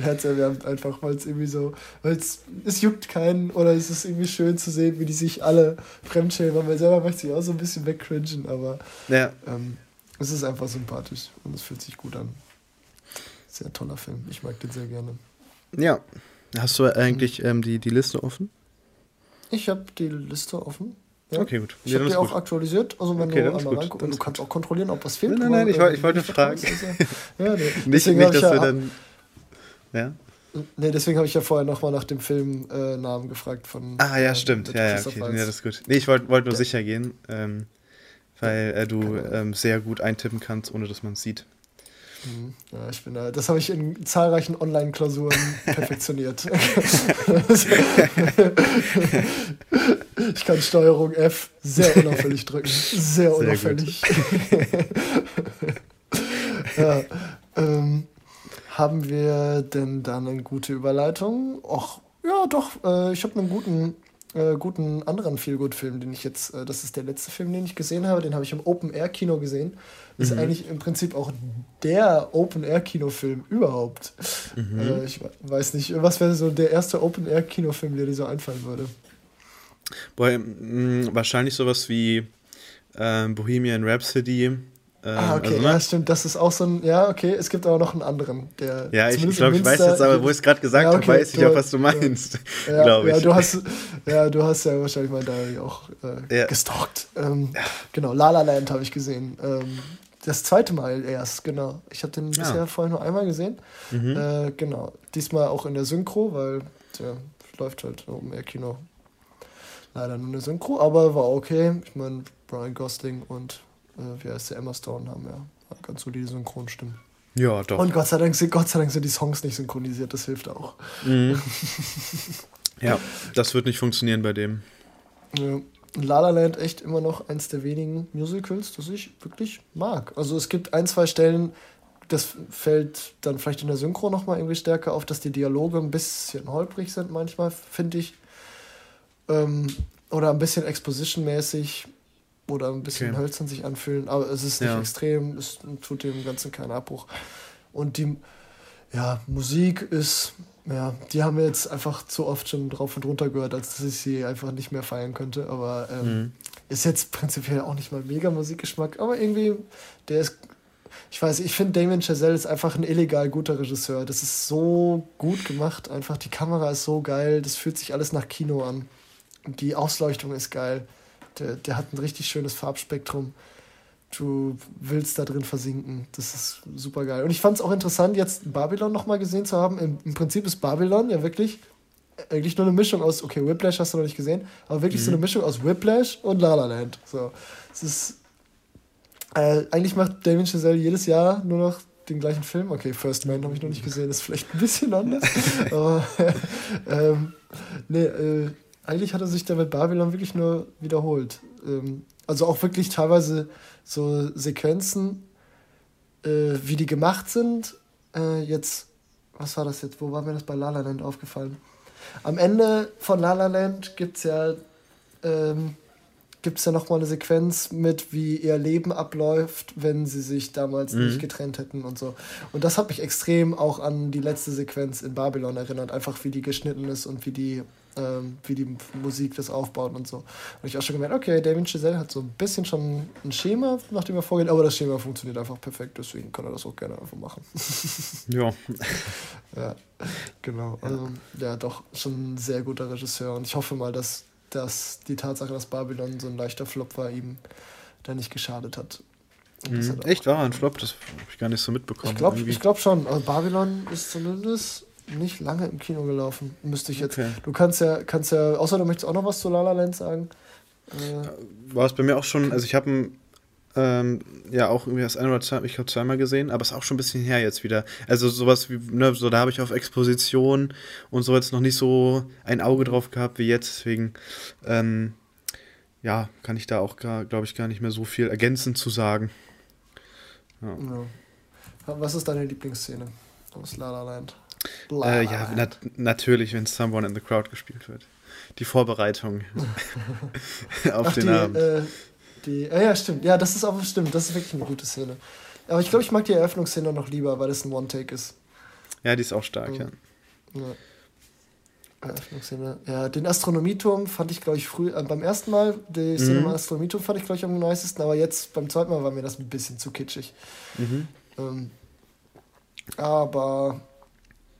herzerwärmend einfach, weil es irgendwie so, weil es, es juckt keinen oder es ist irgendwie schön zu sehen, wie die sich alle fremdschämen, weil selber möchte ich auch so ein bisschen wegcringen, aber ja. ähm, es ist einfach sympathisch und es fühlt sich gut an. Sehr toller Film, ich mag den sehr gerne. Ja, hast du eigentlich ähm, die, die Liste offen? Ich habe die Liste offen. Ja. Okay, gut. Ich ja, habe die auch gut. aktualisiert. Also wenn okay, du einmal reinguckst, und du kannst auch kontrollieren, ob was fehlt. Nein, nein, nein, ich, ich wollte fragen. Ja, nee. nicht, nicht dass wir dann ja? Nee, deswegen habe ich ja vorher nochmal nach dem Filmnamen äh, gefragt von. Ah, ja, äh, stimmt. Ja, ja, okay. ja, das ist gut. Nee, ich wollte wollt nur ja. sicher gehen, ähm, weil äh, du genau. ähm, sehr gut eintippen kannst, ohne dass man es sieht. Mhm. Ja, ich bin da, das habe ich in zahlreichen Online-Klausuren [laughs] perfektioniert. [laughs] ich kann Steuerung F sehr unauffällig drücken. Sehr unauffällig. Sehr [laughs] ja, ähm, haben wir denn dann eine gute Überleitung? Ach, ja, doch. Äh, ich habe einen guten, äh, guten anderen Feelgood-Film, den ich jetzt, äh, das ist der letzte Film, den ich gesehen habe. Den habe ich im Open-Air-Kino gesehen. Das mhm. ist eigentlich im Prinzip auch der Open-Air-Kinofilm überhaupt. Mhm. Äh, ich weiß nicht, was wäre so der erste Open-Air-Kinofilm, der dir so einfallen würde? Boah, mh, wahrscheinlich sowas wie ähm, Bohemian Rhapsody ähm, ah, okay, also, ne? ja, stimmt. Das ist auch so ein. Ja, okay, es gibt aber noch einen anderen. Der ja, ich glaube, ich weiß jetzt aber, wo ich es gerade gesagt ja, okay, habe, weiß ich auch, was du meinst. Ja, glaube ich. Ja du, hast, ja, du hast ja wahrscheinlich mal da auch äh, gestalkt. Ähm. Genau, La La Land habe ich gesehen. Ähm, das zweite Mal erst, genau. Ich habe den bisher vorher nur einmal gesehen. Mhm. Äh, genau. Diesmal auch in der Synchro, weil der läuft halt oben im Kino. Leider nur eine Synchro, aber war okay. Ich meine, Brian Gosling und äh, wie heißt der, Emma Stone haben ja ganz solide Synchronstimmen. Ja, doch. Und Gott sei, Dank sind, Gott sei Dank sind die Songs nicht synchronisiert, das hilft auch. Mhm. [laughs] ja, das wird nicht funktionieren bei dem. Ja. La La Land echt immer noch eins der wenigen Musicals, das ich wirklich mag. Also es gibt ein, zwei Stellen, das fällt dann vielleicht in der Synchro nochmal irgendwie stärker auf, dass die Dialoge ein bisschen holprig sind manchmal, finde ich. Ähm, oder ein bisschen exposition-mäßig oder ein bisschen okay. hölzern sich anfühlen, aber es ist nicht ja. extrem, es tut dem Ganzen keinen Abbruch. Und die ja, Musik ist, ja, die haben wir jetzt einfach zu oft schon drauf und runter gehört, als dass ich sie einfach nicht mehr feiern könnte. Aber ähm, mhm. ist jetzt prinzipiell auch nicht mal mega Musikgeschmack, aber irgendwie, der ist. Ich weiß, ich finde Damien Chazelle ist einfach ein illegal guter Regisseur. Das ist so gut gemacht, einfach die Kamera ist so geil, das fühlt sich alles nach Kino an. Die Ausleuchtung ist geil. Der, der hat ein richtig schönes Farbspektrum. Du willst da drin versinken. Das ist super geil. Und ich fand es auch interessant, jetzt Babylon nochmal gesehen zu haben. Im, Im, Prinzip ist Babylon ja wirklich eigentlich nur eine Mischung aus, okay, Whiplash hast du noch nicht gesehen, aber wirklich mhm. so eine Mischung aus Whiplash und La La Land. So, es ist, äh, eigentlich macht Damien Chazelle jedes Jahr nur noch den gleichen Film. Okay, First Man habe ich noch nicht gesehen, ist vielleicht ein bisschen anders. [laughs] aber [laughs] ähm, nee, äh, eigentlich hat er sich da mit Babylon wirklich nur wiederholt. Ähm, also auch wirklich teilweise so Sequenzen, äh, wie die gemacht sind. Äh, jetzt, was war das jetzt? Wo war mir das bei La La Land aufgefallen? am Ende von La La Land gibt es ja, ähm, gibt's ja nochmal eine Sequenz mit, wie ihr Leben abläuft, wenn sie sich damals mhm. nicht getrennt hätten und so. Und das hat mich extrem auch an die letzte Sequenz in Babylon erinnert, einfach wie die geschnitten ist und wie die ähm, wie die Musik das aufbaut und so. Und ich auch schon gemerkt, okay, Damien Chazelle hat so ein bisschen schon ein Schema, nach dem er vorgeht, aber das Schema funktioniert einfach perfekt, deswegen kann er das auch gerne einfach machen. [laughs] ja. [laughs] ja, genau. Ja. Also, ja, doch, schon ein sehr guter Regisseur und ich hoffe mal, dass, dass die Tatsache, dass Babylon so ein leichter Flop war, ihm da nicht geschadet hat. Mhm. Echt war ein Flop, das habe ich gar nicht so mitbekommen. Ich glaube glaub schon, also Babylon ist zumindest nicht lange im Kino gelaufen. Müsste ich jetzt. Okay. Du kannst ja, kannst ja, außer du möchtest auch noch was zu La La Land sagen. Äh, War es bei mir auch schon, also ich habe ähm, ja auch irgendwie das eine oder zwei, ich glaube zweimal gesehen, aber es ist auch schon ein bisschen her jetzt wieder. Also sowas wie, ne, so da habe ich auf Exposition und so jetzt noch nicht so ein Auge drauf gehabt wie jetzt, deswegen ähm, ja, kann ich da auch, glaube ich, gar nicht mehr so viel ergänzend zu sagen. Ja. Ja. Was ist deine Lieblingsszene aus La La Land? Äh, ja, nat natürlich, wenn Someone in the Crowd gespielt wird. Die Vorbereitung [laughs] auf Ach, den die, Abend. Äh, die, äh, ja, stimmt. Ja, das ist auch stimmt. Das ist wirklich eine gute Szene. Aber ich glaube, ich mag die Eröffnungsszene noch lieber, weil es ein One-Take ist. Ja, die ist auch stark, ja. ja. Eröffnungsszene. Ja, den Astronomieturm fand ich, glaube ich, früh, äh, beim ersten Mal, die Szene mhm. am Astronomieturm fand ich, glaube ich, am nicesten, aber jetzt beim zweiten Mal war mir das ein bisschen zu kitschig. Mhm. Ähm, aber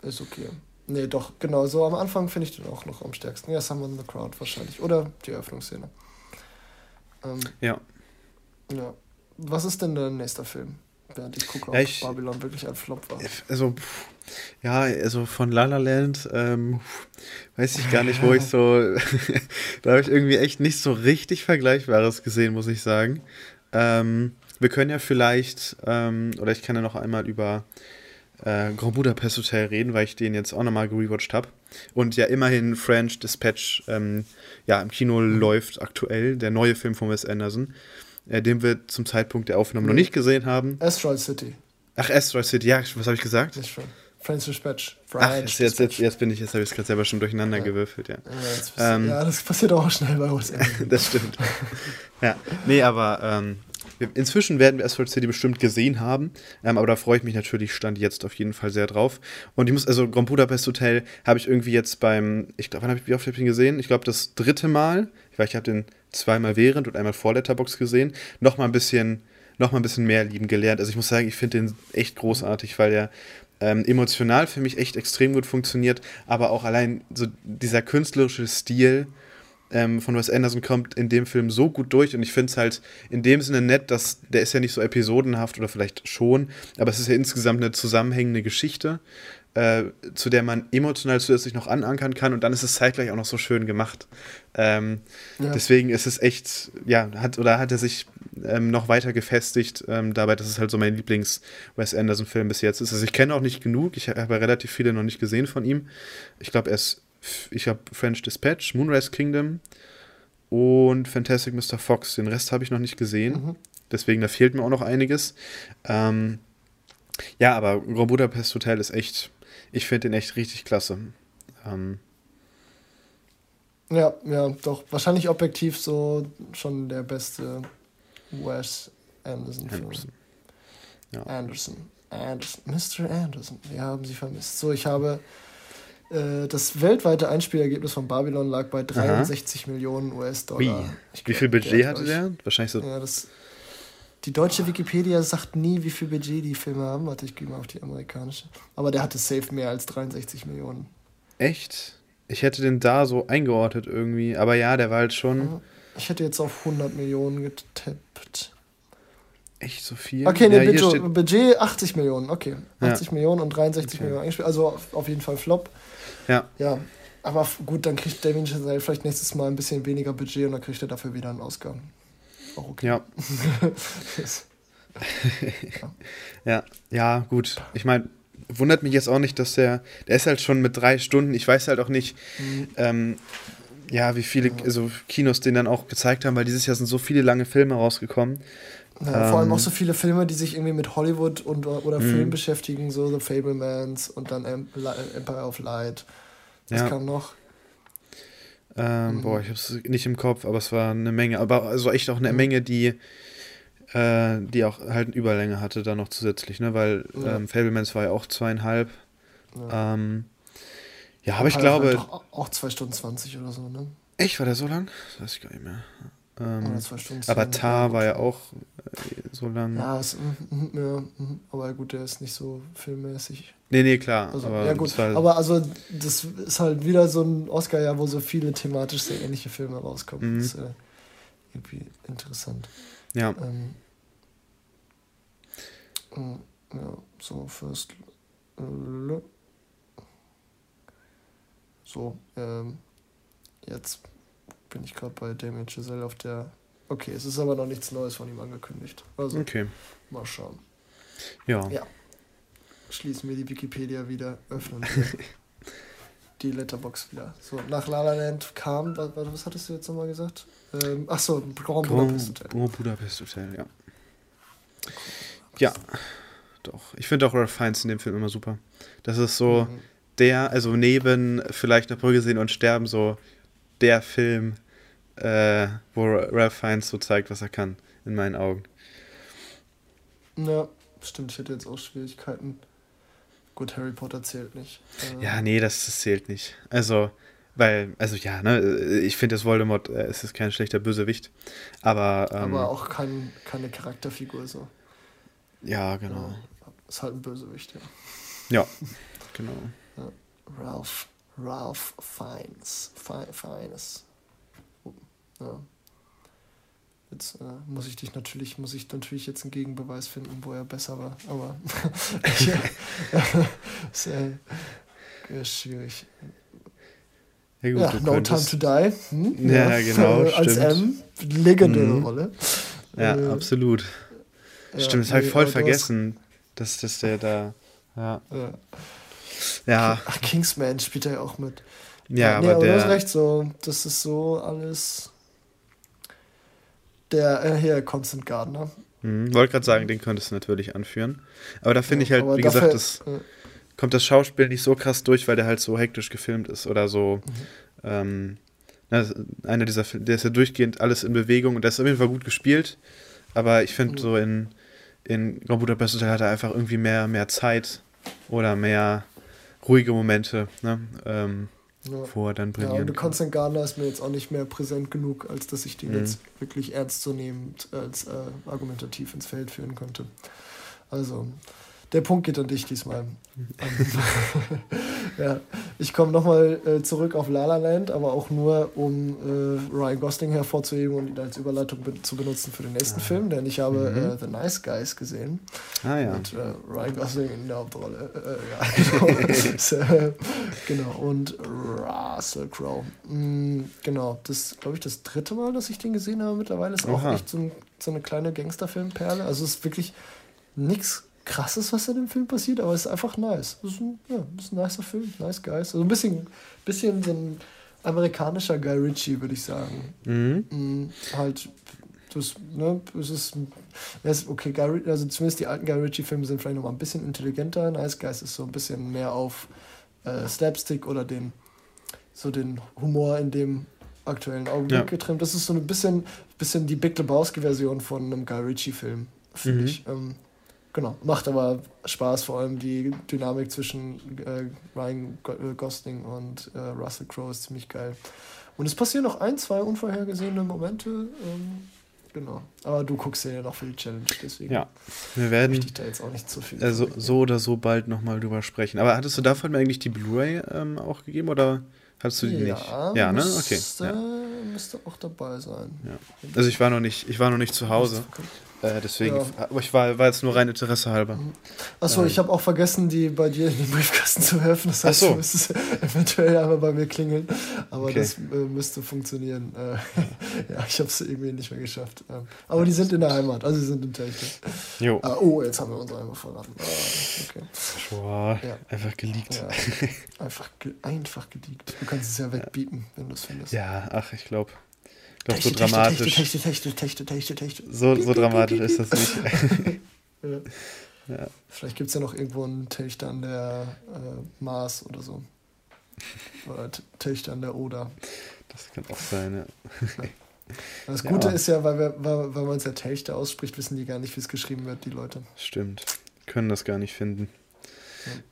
ist okay. Nee, doch, genau. So am Anfang finde ich den auch noch am stärksten. Ja, Someone in the Crowd wahrscheinlich. Oder die Eröffnungsszene. Ähm, ja. Ja. Was ist denn der nächste Film? Während ich gucke, ob ja, ich, Babylon wirklich ein Flop war. Also, ja, also von La La Land, ähm, weiß ich gar nicht, wo ich [laughs] so. [laughs] da habe ich irgendwie echt nicht so richtig Vergleichbares gesehen, muss ich sagen. Ähm, wir können ja vielleicht, ähm, oder ich kann ja noch einmal über äh, Grand Budapest Hotel reden, weil ich den jetzt auch nochmal gerewatcht habe. Und ja, immerhin French Dispatch ähm, ja, im Kino läuft aktuell, der neue Film von Wes Anderson, äh, den wir zum Zeitpunkt der Aufnahme mhm. noch nicht gesehen haben. Asteroid City. Ach, Asteroid City, ja, was habe ich gesagt? French Dispatch. French Ach, jetzt, jetzt, jetzt, jetzt, bin ich, jetzt habe ich es gerade selber schon durcheinander ja. gewürfelt, ja. Ja, ähm, ja, das passiert auch schnell bei uns. [laughs] das stimmt. [laughs] ja, nee, aber ähm, Inzwischen werden wir Asphalt City bestimmt gesehen haben, ähm, aber da freue ich mich natürlich, stand jetzt auf jeden Fall sehr drauf. Und ich muss, also Grand Budapest Hotel habe ich irgendwie jetzt beim, ich glaube, wann habe ich, wie oft habe ich ihn gesehen? Ich glaube, das dritte Mal, ich weiß, ich habe den zweimal während und einmal vor Letterbox gesehen, nochmal ein bisschen, noch mal ein bisschen mehr lieben gelernt. Also ich muss sagen, ich finde den echt großartig, weil er ähm, emotional für mich echt extrem gut funktioniert, aber auch allein so dieser künstlerische Stil, ähm, von Wes Anderson kommt in dem Film so gut durch und ich finde es halt in dem Sinne nett, dass der ist ja nicht so episodenhaft oder vielleicht schon, aber es ist ja insgesamt eine zusammenhängende Geschichte, äh, zu der man emotional zusätzlich noch anankern kann und dann ist es zeitgleich auch noch so schön gemacht. Ähm, ja. Deswegen ist es echt, ja, hat oder hat er sich ähm, noch weiter gefestigt ähm, dabei, dass es halt so mein Lieblings-Wes Anderson-Film bis jetzt ist. Also ich kenne auch nicht genug, ich habe relativ viele noch nicht gesehen von ihm. Ich glaube, er ist ich habe French Dispatch, Moonrise Kingdom und Fantastic Mr. Fox. Den Rest habe ich noch nicht gesehen. Mhm. Deswegen, da fehlt mir auch noch einiges. Ähm, ja, aber Grand Budapest Hotel ist echt, ich finde den echt richtig klasse. Ähm, ja, ja, doch. Wahrscheinlich objektiv so schon der beste Wes Anderson-Film. Anderson. Ja. Anderson. Anderson. Mr. Anderson. Wir haben sie vermisst. So, ich habe äh, das weltweite Einspielergebnis von Babylon lag bei 63 Aha. Millionen US-Dollar. Wie viel Budget hatte der? Wahrscheinlich so. Ja, das, die deutsche Wikipedia sagt nie, wie viel Budget die Filme haben. Warte, ich gehe mal auf die amerikanische. Aber der hatte safe mehr als 63 Millionen. Echt? Ich hätte den da so eingeordnet irgendwie. Aber ja, der war halt schon. Ich hätte jetzt auf 100 Millionen getippt. Echt so viel? Okay, ne, ja, Budget, Budget 80 Millionen. Okay. 80 ja. Millionen und 63 okay. Millionen eingespielt. Also auf jeden Fall Flop. Ja. Ja. Aber gut, dann kriegt Damien Chazelle vielleicht nächstes Mal ein bisschen weniger Budget und dann kriegt er dafür wieder einen Ausgang. Auch okay. Ja. ja. [laughs] ja. ja, gut. Ich meine, wundert mich jetzt auch nicht, dass der, der ist halt schon mit drei Stunden, ich weiß halt auch nicht, mhm. ähm, ja, wie viele also Kinos den dann auch gezeigt haben, weil dieses Jahr sind so viele lange Filme rausgekommen. Ja, ähm, vor allem auch so viele Filme, die sich irgendwie mit Hollywood und oder mhm. Film beschäftigen, so The Fablemans und dann Empire of Light. Was ja. kam noch? Ähm, mhm. Boah, ich hab's nicht im Kopf, aber es war eine Menge. Aber also echt auch eine mhm. Menge, die, äh, die auch halt eine Überlänge hatte, da noch zusätzlich, ne? Weil ja. ähm, Fablemans war ja auch zweieinhalb. Ja, ähm, ja aber ich glaube. Auch 2 Stunden 20 oder so, ne? Echt, war der so lang? Das weiß ich gar nicht mehr. Ähm, aber Tar war ja auch äh, so lang. Ja, ist, mm, mm, ja, mm, aber gut, der ist nicht so filmmäßig. Nee, nee, klar. Also, aber ja, gut. Halt aber also, das ist halt wieder so ein Oscar-Jahr, wo so viele thematisch sehr ähnliche Filme rauskommen. Mhm. Das ist äh, irgendwie interessant. Ja. Ähm, äh, ja, so, First. So, ähm, jetzt bin ich gerade bei Damien Giselle auf der. Okay, es ist aber noch nichts Neues von ihm angekündigt. Also, okay. mal schauen. Ja. Ja. Schließen wir die Wikipedia wieder, öffnen [laughs] die Letterbox wieder. So, nach La La Land kam, was, was hattest du jetzt nochmal gesagt? Ähm, ach so, Grand Budapest Hotel. Grand Budapest Hotel, ja. Ja, doch. Ich finde auch Ralph Fiennes in dem Film immer super. Das ist so mhm. der, also neben vielleicht eine Brücke sehen und sterben, so der Film, äh, wo Ralph Fiennes so zeigt, was er kann, in meinen Augen. Ja, stimmt, ich hätte jetzt auch Schwierigkeiten. Gut, Harry Potter zählt nicht. Äh, ja, nee, das, das, zählt nicht. Also, weil, also ja, ne, ich finde, das Voldemort äh, es ist kein schlechter Bösewicht. Aber. Ähm, aber auch kein, keine Charakterfigur so. Ja, genau. Ja, ist halt ein Bösewicht, ja. Ja, genau. Ja, Ralph Ralph Fiennes. Fiennes. Ja. Jetzt äh, muss ich dich natürlich, muss ich natürlich jetzt einen Gegenbeweis finden, wo er besser war. Aber [laughs] ist äh, schwierig. Ja, gut, ja, No Time to Die. Hm? Ja, ja, genau. Als M. Legendäre mhm. Rolle. Ja, äh, absolut. Stimmt, das habe ich voll vergessen, dass, dass der da. Ja. Ja. Ja. Ach, Kingsman spielt er ja auch mit. Ja, nee, aber, aber der... du hast recht, so, das ist so alles. Der, äh, hier, Constant Gardner. Mhm, wollte gerade sagen, den könntest du natürlich anführen. Aber da finde ja, ich halt, wie dafür, gesagt, das äh, kommt das Schauspiel nicht so krass durch, weil der halt so hektisch gefilmt ist oder so. Mhm. Ähm, na, einer dieser, der ist ja durchgehend alles in Bewegung und der ist auf jeden Fall gut gespielt. Aber ich finde mhm. so in, in Grand Budapest Hotel hat er einfach irgendwie mehr, mehr Zeit oder mehr, ruhige Momente, ne? Ähm, ja. wo er dann brillieren Ja, und Constant Gardner ist mir jetzt auch nicht mehr präsent genug, als dass ich den mhm. jetzt wirklich ernstzunehmend als äh, argumentativ ins Feld führen könnte. Also, der Punkt geht an dich diesmal. [laughs] ja, ich komme nochmal äh, zurück auf La La Land, aber auch nur, um äh, Ryan Gosling hervorzuheben und ihn als Überleitung be zu benutzen für den nächsten ah. Film, denn ich habe mhm. äh, The Nice Guys gesehen. Ah ja. Mit äh, Ryan Gosling in der Hauptrolle. Äh, ja, [laughs] genau. genau. Und Russell Crowe. Mm, genau, das glaube ich das dritte Mal, dass ich den gesehen habe mittlerweile. Ist auch echt so, ein, so eine kleine Gangsterfilmperle. Also es ist wirklich nichts krasses, was in dem Film passiert, aber es ist einfach nice. Es ist ein, ja, ist ein nicer Film, nice guys. Also ein bisschen, bisschen so ein amerikanischer Guy Ritchie, würde ich sagen. Mhm. Mhm, halt, das, ne, es ist, es okay, Guy, also zumindest die alten Guy Ritchie-Filme sind vielleicht noch mal ein bisschen intelligenter. Nice Guys ist so ein bisschen mehr auf äh, Slapstick oder den, so den Humor in dem aktuellen Augenblick ja. getrimmt. Das ist so ein bisschen, bisschen die Big Lebowski-Version von einem Guy Ritchie-Film, finde mhm. ich. Ähm, Genau, macht aber Spaß, vor allem die Dynamik zwischen äh, Ryan äh, Gosling und äh, Russell Crowe ist ziemlich geil. Und es passieren noch ein, zwei unvorhergesehene Momente. Ähm, genau. Aber du guckst ja noch für die Challenge, deswegen. Ja, wir werden. Ich da jetzt auch nicht zu viel. Also, so oder so bald nochmal drüber sprechen. Aber hattest du davon eigentlich die Blu-ray ähm, auch gegeben oder hattest du die ja, nicht? Ja, ne? Okay. Ja. Müsste auch dabei sein. Ja. Also, ich war noch nicht, ich war noch nicht zu Hause. Äh, deswegen, ja. aber ich war, war jetzt nur rein Interesse halber. Achso, ähm. ich habe auch vergessen, die bei dir in den Briefkasten zu helfen. Das heißt, so. du müsstest [laughs] eventuell einmal bei mir klingeln. Aber okay. das äh, müsste funktionieren. Äh, [laughs] ja, ich habe es irgendwie nicht mehr geschafft. Ähm, aber die sind in der Heimat, also sie sind in Technik. Jo. Ah, oh, jetzt haben wir uns einmal verraten. Ah, okay. Boah, ja. einfach geleakt. Ja. [laughs] Einfach, ge einfach geleakt. Du kannst es ja wegbieten, wenn du es findest. Ja, ach, ich glaube. Doch so dramatisch. So, so dramatisch ist das nicht. [laughs] ja. ja. Vielleicht gibt es ja noch irgendwo einen Techter an der äh, Mars oder so. Oder Töchter an der Oder. Das kann auch sein, ja. [laughs] Das Gute ist ja, weil, wir, weil, weil man es ja Töchter ausspricht, wissen die gar nicht, wie es geschrieben wird, die Leute. Stimmt. Können das gar nicht finden.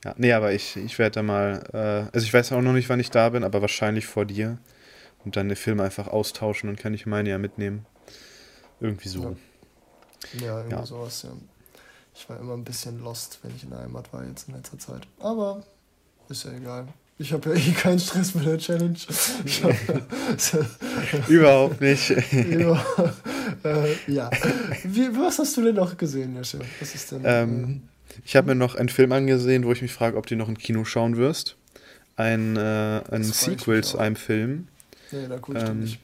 Ja, nee, aber ich, ich werde da mal, äh, also ich weiß auch noch nicht, wann ich da bin, aber wahrscheinlich vor dir. Und dann den Film einfach austauschen und kann ich meine ja mitnehmen. Irgendwie so. Ja, ja irgendwie ja. sowas, ja. Ich war immer ein bisschen lost, wenn ich in der Heimat war jetzt in letzter Zeit. Aber ist ja egal. Ich habe ja eh keinen Stress mit der Challenge. [laughs] [laughs] Überhaupt nicht. äh, ja. Wie, was hast du denn noch gesehen, Jasche? Was ist denn? Ähm, ich habe mir noch einen Film angesehen, wo ich mich frage, ob du noch im Kino schauen wirst. Ein, äh, ein Sequel zu einem Film. Nee, da gucke ich ähm, nicht.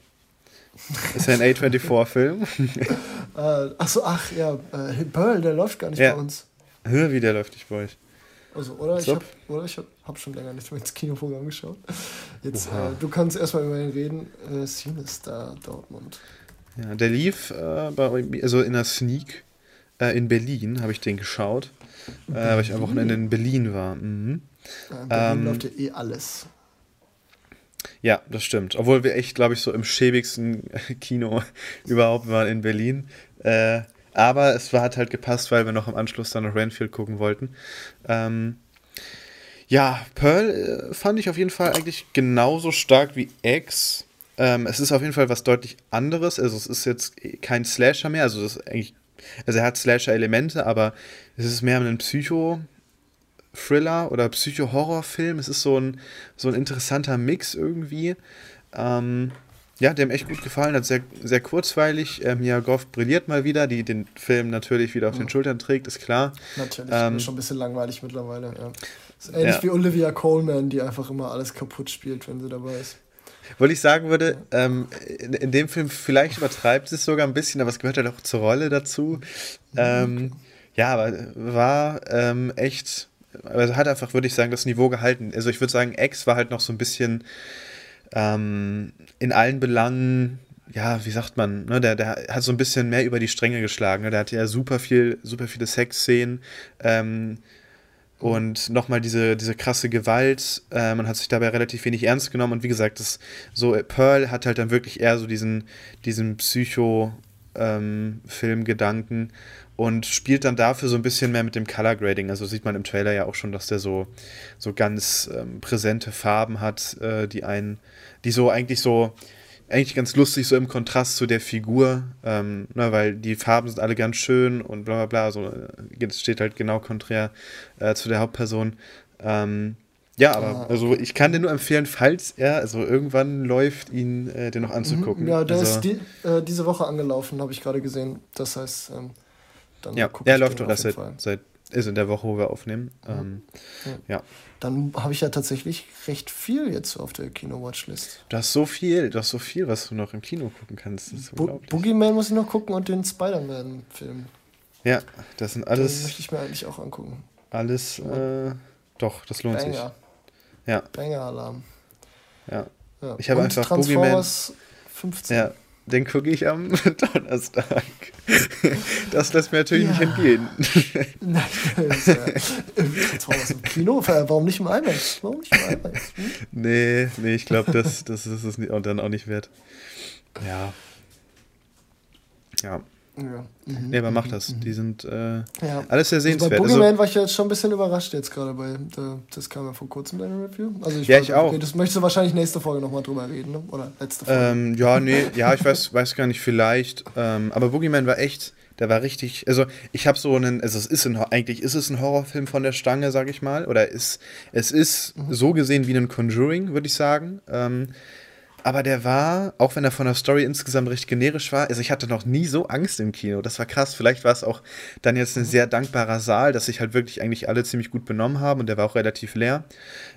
Ist ja ein A24-Film. [laughs] äh, achso, ach ja, äh, Pearl, der läuft gar nicht ja. bei uns. Hör, wie der läuft nicht bei euch. Also, oder ich habe hab, hab schon länger nicht mehr ins Kinoprogramm geschaut. Jetzt, äh, du kannst erstmal über ihn reden. Äh, Sinister Dortmund. Ja, der lief äh, bei, also in der Sneak äh, in Berlin, habe ich den geschaut. Äh, weil ich am Wochenende in Berlin war. Mhm. Ja, in Berlin ähm, läuft ja eh alles. Ja, das stimmt. Obwohl wir echt, glaube ich, so im schäbigsten [laughs] Kino [laughs] überhaupt waren in Berlin. Äh, aber es war, hat halt gepasst, weil wir noch im Anschluss dann noch Renfield gucken wollten. Ähm, ja, Pearl äh, fand ich auf jeden Fall eigentlich genauso stark wie X. Ähm, es ist auf jeden Fall was deutlich anderes. Also es ist jetzt kein Slasher mehr. Also das eigentlich, also er hat Slasher-Elemente, aber es ist mehr ein Psycho- Thriller oder Psycho-Horror-Film. Es ist so ein, so ein interessanter Mix irgendwie. Ähm, ja, der mir echt gut gefallen hat. Sehr, sehr kurzweilig. Ähm, ja, Goff brilliert mal wieder, die den Film natürlich wieder auf mhm. den Schultern trägt, ist klar. Natürlich, ähm, ist schon ein bisschen langweilig mittlerweile. Ja. Ist ähnlich ja. wie Olivia Coleman, die einfach immer alles kaputt spielt, wenn sie dabei ist. Weil ich sagen würde, ähm, in, in, dem Film vielleicht übertreibt es sogar ein bisschen, aber es gehört halt auch zur Rolle dazu. Mhm. Ähm, ja, aber war ähm, echt also hat einfach, würde ich sagen, das Niveau gehalten. Also ich würde sagen, X war halt noch so ein bisschen ähm, in allen Belangen, ja, wie sagt man, ne, der, der hat so ein bisschen mehr über die Stränge geschlagen. Ne? Der hatte ja super viel, super viele Sexszenen. Ähm, und nochmal diese, diese krasse Gewalt, äh, man hat sich dabei relativ wenig ernst genommen und wie gesagt, das so Pearl hat halt dann wirklich eher so diesen, diesen Psycho-Film-Gedanken ähm, und spielt dann dafür so ein bisschen mehr mit dem Color Grading. Also sieht man im Trailer ja auch schon, dass der so, so ganz ähm, präsente Farben hat, äh, die einen, die so eigentlich so, eigentlich ganz lustig so im Kontrast zu der Figur, ähm, ne, weil die Farben sind alle ganz schön und bla bla bla, so, äh, es steht halt genau konträr äh, zu der Hauptperson. Ähm, ja, aber ah, also ich kann dir nur empfehlen, falls er, also irgendwann läuft, ihn äh, den noch anzugucken. Ja, der also, ist die, äh, diese Woche angelaufen, habe ich gerade gesehen. Das heißt, ähm, dann ja, er läuft doch erst seit, seit, ist in der Woche, wo wir aufnehmen. Mhm. Ähm, ja. ja. Dann habe ich ja tatsächlich recht viel jetzt auf der Kino-Watchlist. Du hast so viel, du hast so viel, was du noch im Kino gucken kannst. Das ist Bo Boogeyman muss ich noch gucken und den Spider-Man-Film. Ja, das sind alles. Den möchte ich mir eigentlich auch angucken. Alles, äh, doch, das lohnt Banger. sich. Ja. Banger-Alarm. Ja. ja. Ich habe einfach Boogeyman. 15. Ja, den gucke ich am [laughs] Donnerstag. Das lässt mir natürlich ja. nicht entgehen. [laughs] Nein, das ist ja, im Kino. Warum nicht im IMAX? Warum nicht im IMAX? Hm? Nee, nee, ich glaube, das, das ist es dann auch nicht wert. Ja. Ja. Ja. Mhm. Nee, aber mach das. Mhm. Die sind äh, ja. alles sehr sehenswert. Also bei Boogeyman also, war ich jetzt schon ein bisschen überrascht jetzt gerade bei, das kam ja vor kurzem deine Review. Also ich ja, ich auch. Okay, das möchtest du wahrscheinlich nächste Folge nochmal drüber reden, ne? oder letzte Folge. Ähm, ja, [laughs] nee, ja, ich weiß, weiß gar nicht, vielleicht. Ähm, aber Boogeyman war echt, der war richtig, also ich habe so einen, also es ist ein, eigentlich ist es ein Horrorfilm von der Stange, sag ich mal, oder ist, es ist mhm. so gesehen wie ein Conjuring, würde ich sagen. Ähm, aber der war, auch wenn er von der Story insgesamt recht generisch war, also ich hatte noch nie so Angst im Kino. Das war krass. Vielleicht war es auch dann jetzt ein sehr dankbarer Saal, dass sich halt wirklich eigentlich alle ziemlich gut benommen haben und der war auch relativ leer.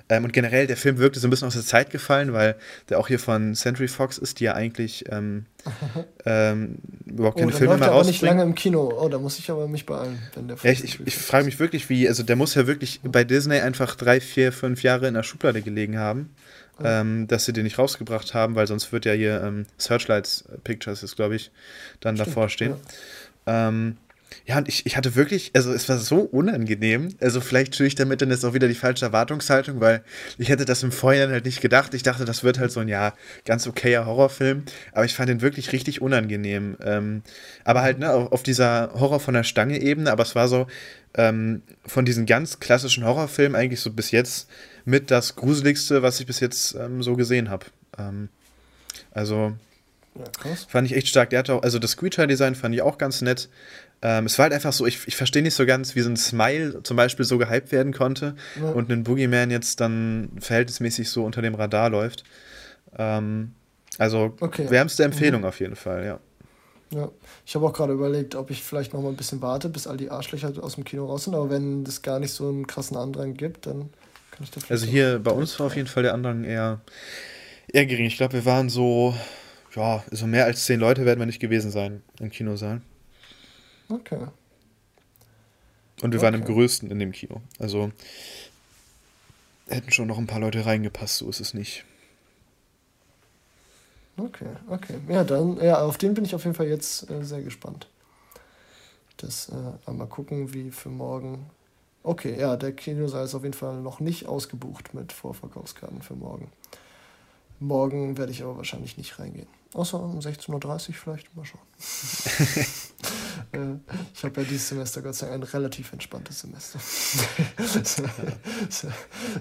Ähm, und generell, der Film wirkte so ein bisschen aus der Zeit gefallen, weil der auch hier von Century Fox ist, die ja eigentlich ähm, [laughs] ähm, überhaupt keine oh, Filme mehr rausbringen. nicht lange im Kino. Oh, da muss ich aber mich beeilen, wenn der ja, Ich, ich, ich frage mich wirklich, wie, also der muss ja wirklich bei Disney einfach drei, vier, fünf Jahre in der Schublade gelegen haben ähm, dass sie den nicht rausgebracht haben, weil sonst wird ja hier ähm, Searchlights Pictures ist, glaube ich, dann Stimmt, davor stehen. Ja. Ähm, ja, und ich, ich hatte wirklich, also es war so unangenehm. Also vielleicht tue ich damit dann jetzt auch wieder die falsche Erwartungshaltung, weil ich hätte das im Vorhinein halt nicht gedacht. Ich dachte, das wird halt so ein, ja, ganz okayer Horrorfilm. Aber ich fand den wirklich richtig unangenehm. Ähm, aber halt, ne, auf, auf dieser Horror von der Stange-Ebene. Aber es war so ähm, von diesen ganz klassischen Horrorfilmen eigentlich so bis jetzt mit das Gruseligste, was ich bis jetzt ähm, so gesehen habe. Ähm, also ja, fand ich echt stark. Der hatte auch, also das Screecher-Design fand ich auch ganz nett. Ähm, es war halt einfach so, ich, ich verstehe nicht so ganz, wie so ein Smile zum Beispiel so gehypt werden konnte ja. und ein Boogeyman jetzt dann verhältnismäßig so unter dem Radar läuft. Ähm, also okay. wärmste Empfehlung mhm. auf jeden Fall, ja. Ja, ich habe auch gerade überlegt, ob ich vielleicht noch mal ein bisschen warte, bis all die Arschlöcher aus dem Kino raus sind. Aber wenn es gar nicht so einen krassen Andrang gibt, dann Also hier bei uns war auf jeden Fall der Andrang eher, eher gering. Ich glaube, wir waren so, ja, so mehr als zehn Leute werden wir nicht gewesen sein im Kinosaal. Okay. Und wir okay. waren im größten in dem Kino. Also hätten schon noch ein paar Leute reingepasst, so ist es nicht. Okay, okay. Ja, dann, ja, auf den bin ich auf jeden Fall jetzt äh, sehr gespannt. Das äh, mal gucken, wie für morgen. Okay, ja, der Kinosaal ist auf jeden Fall noch nicht ausgebucht mit Vorverkaufskarten für morgen. Morgen werde ich aber wahrscheinlich nicht reingehen. Außer um 16.30 Uhr vielleicht, mal schauen. [laughs] Äh, ich habe ja dieses Semester Gott sei Dank ein relativ entspanntes Semester. [laughs]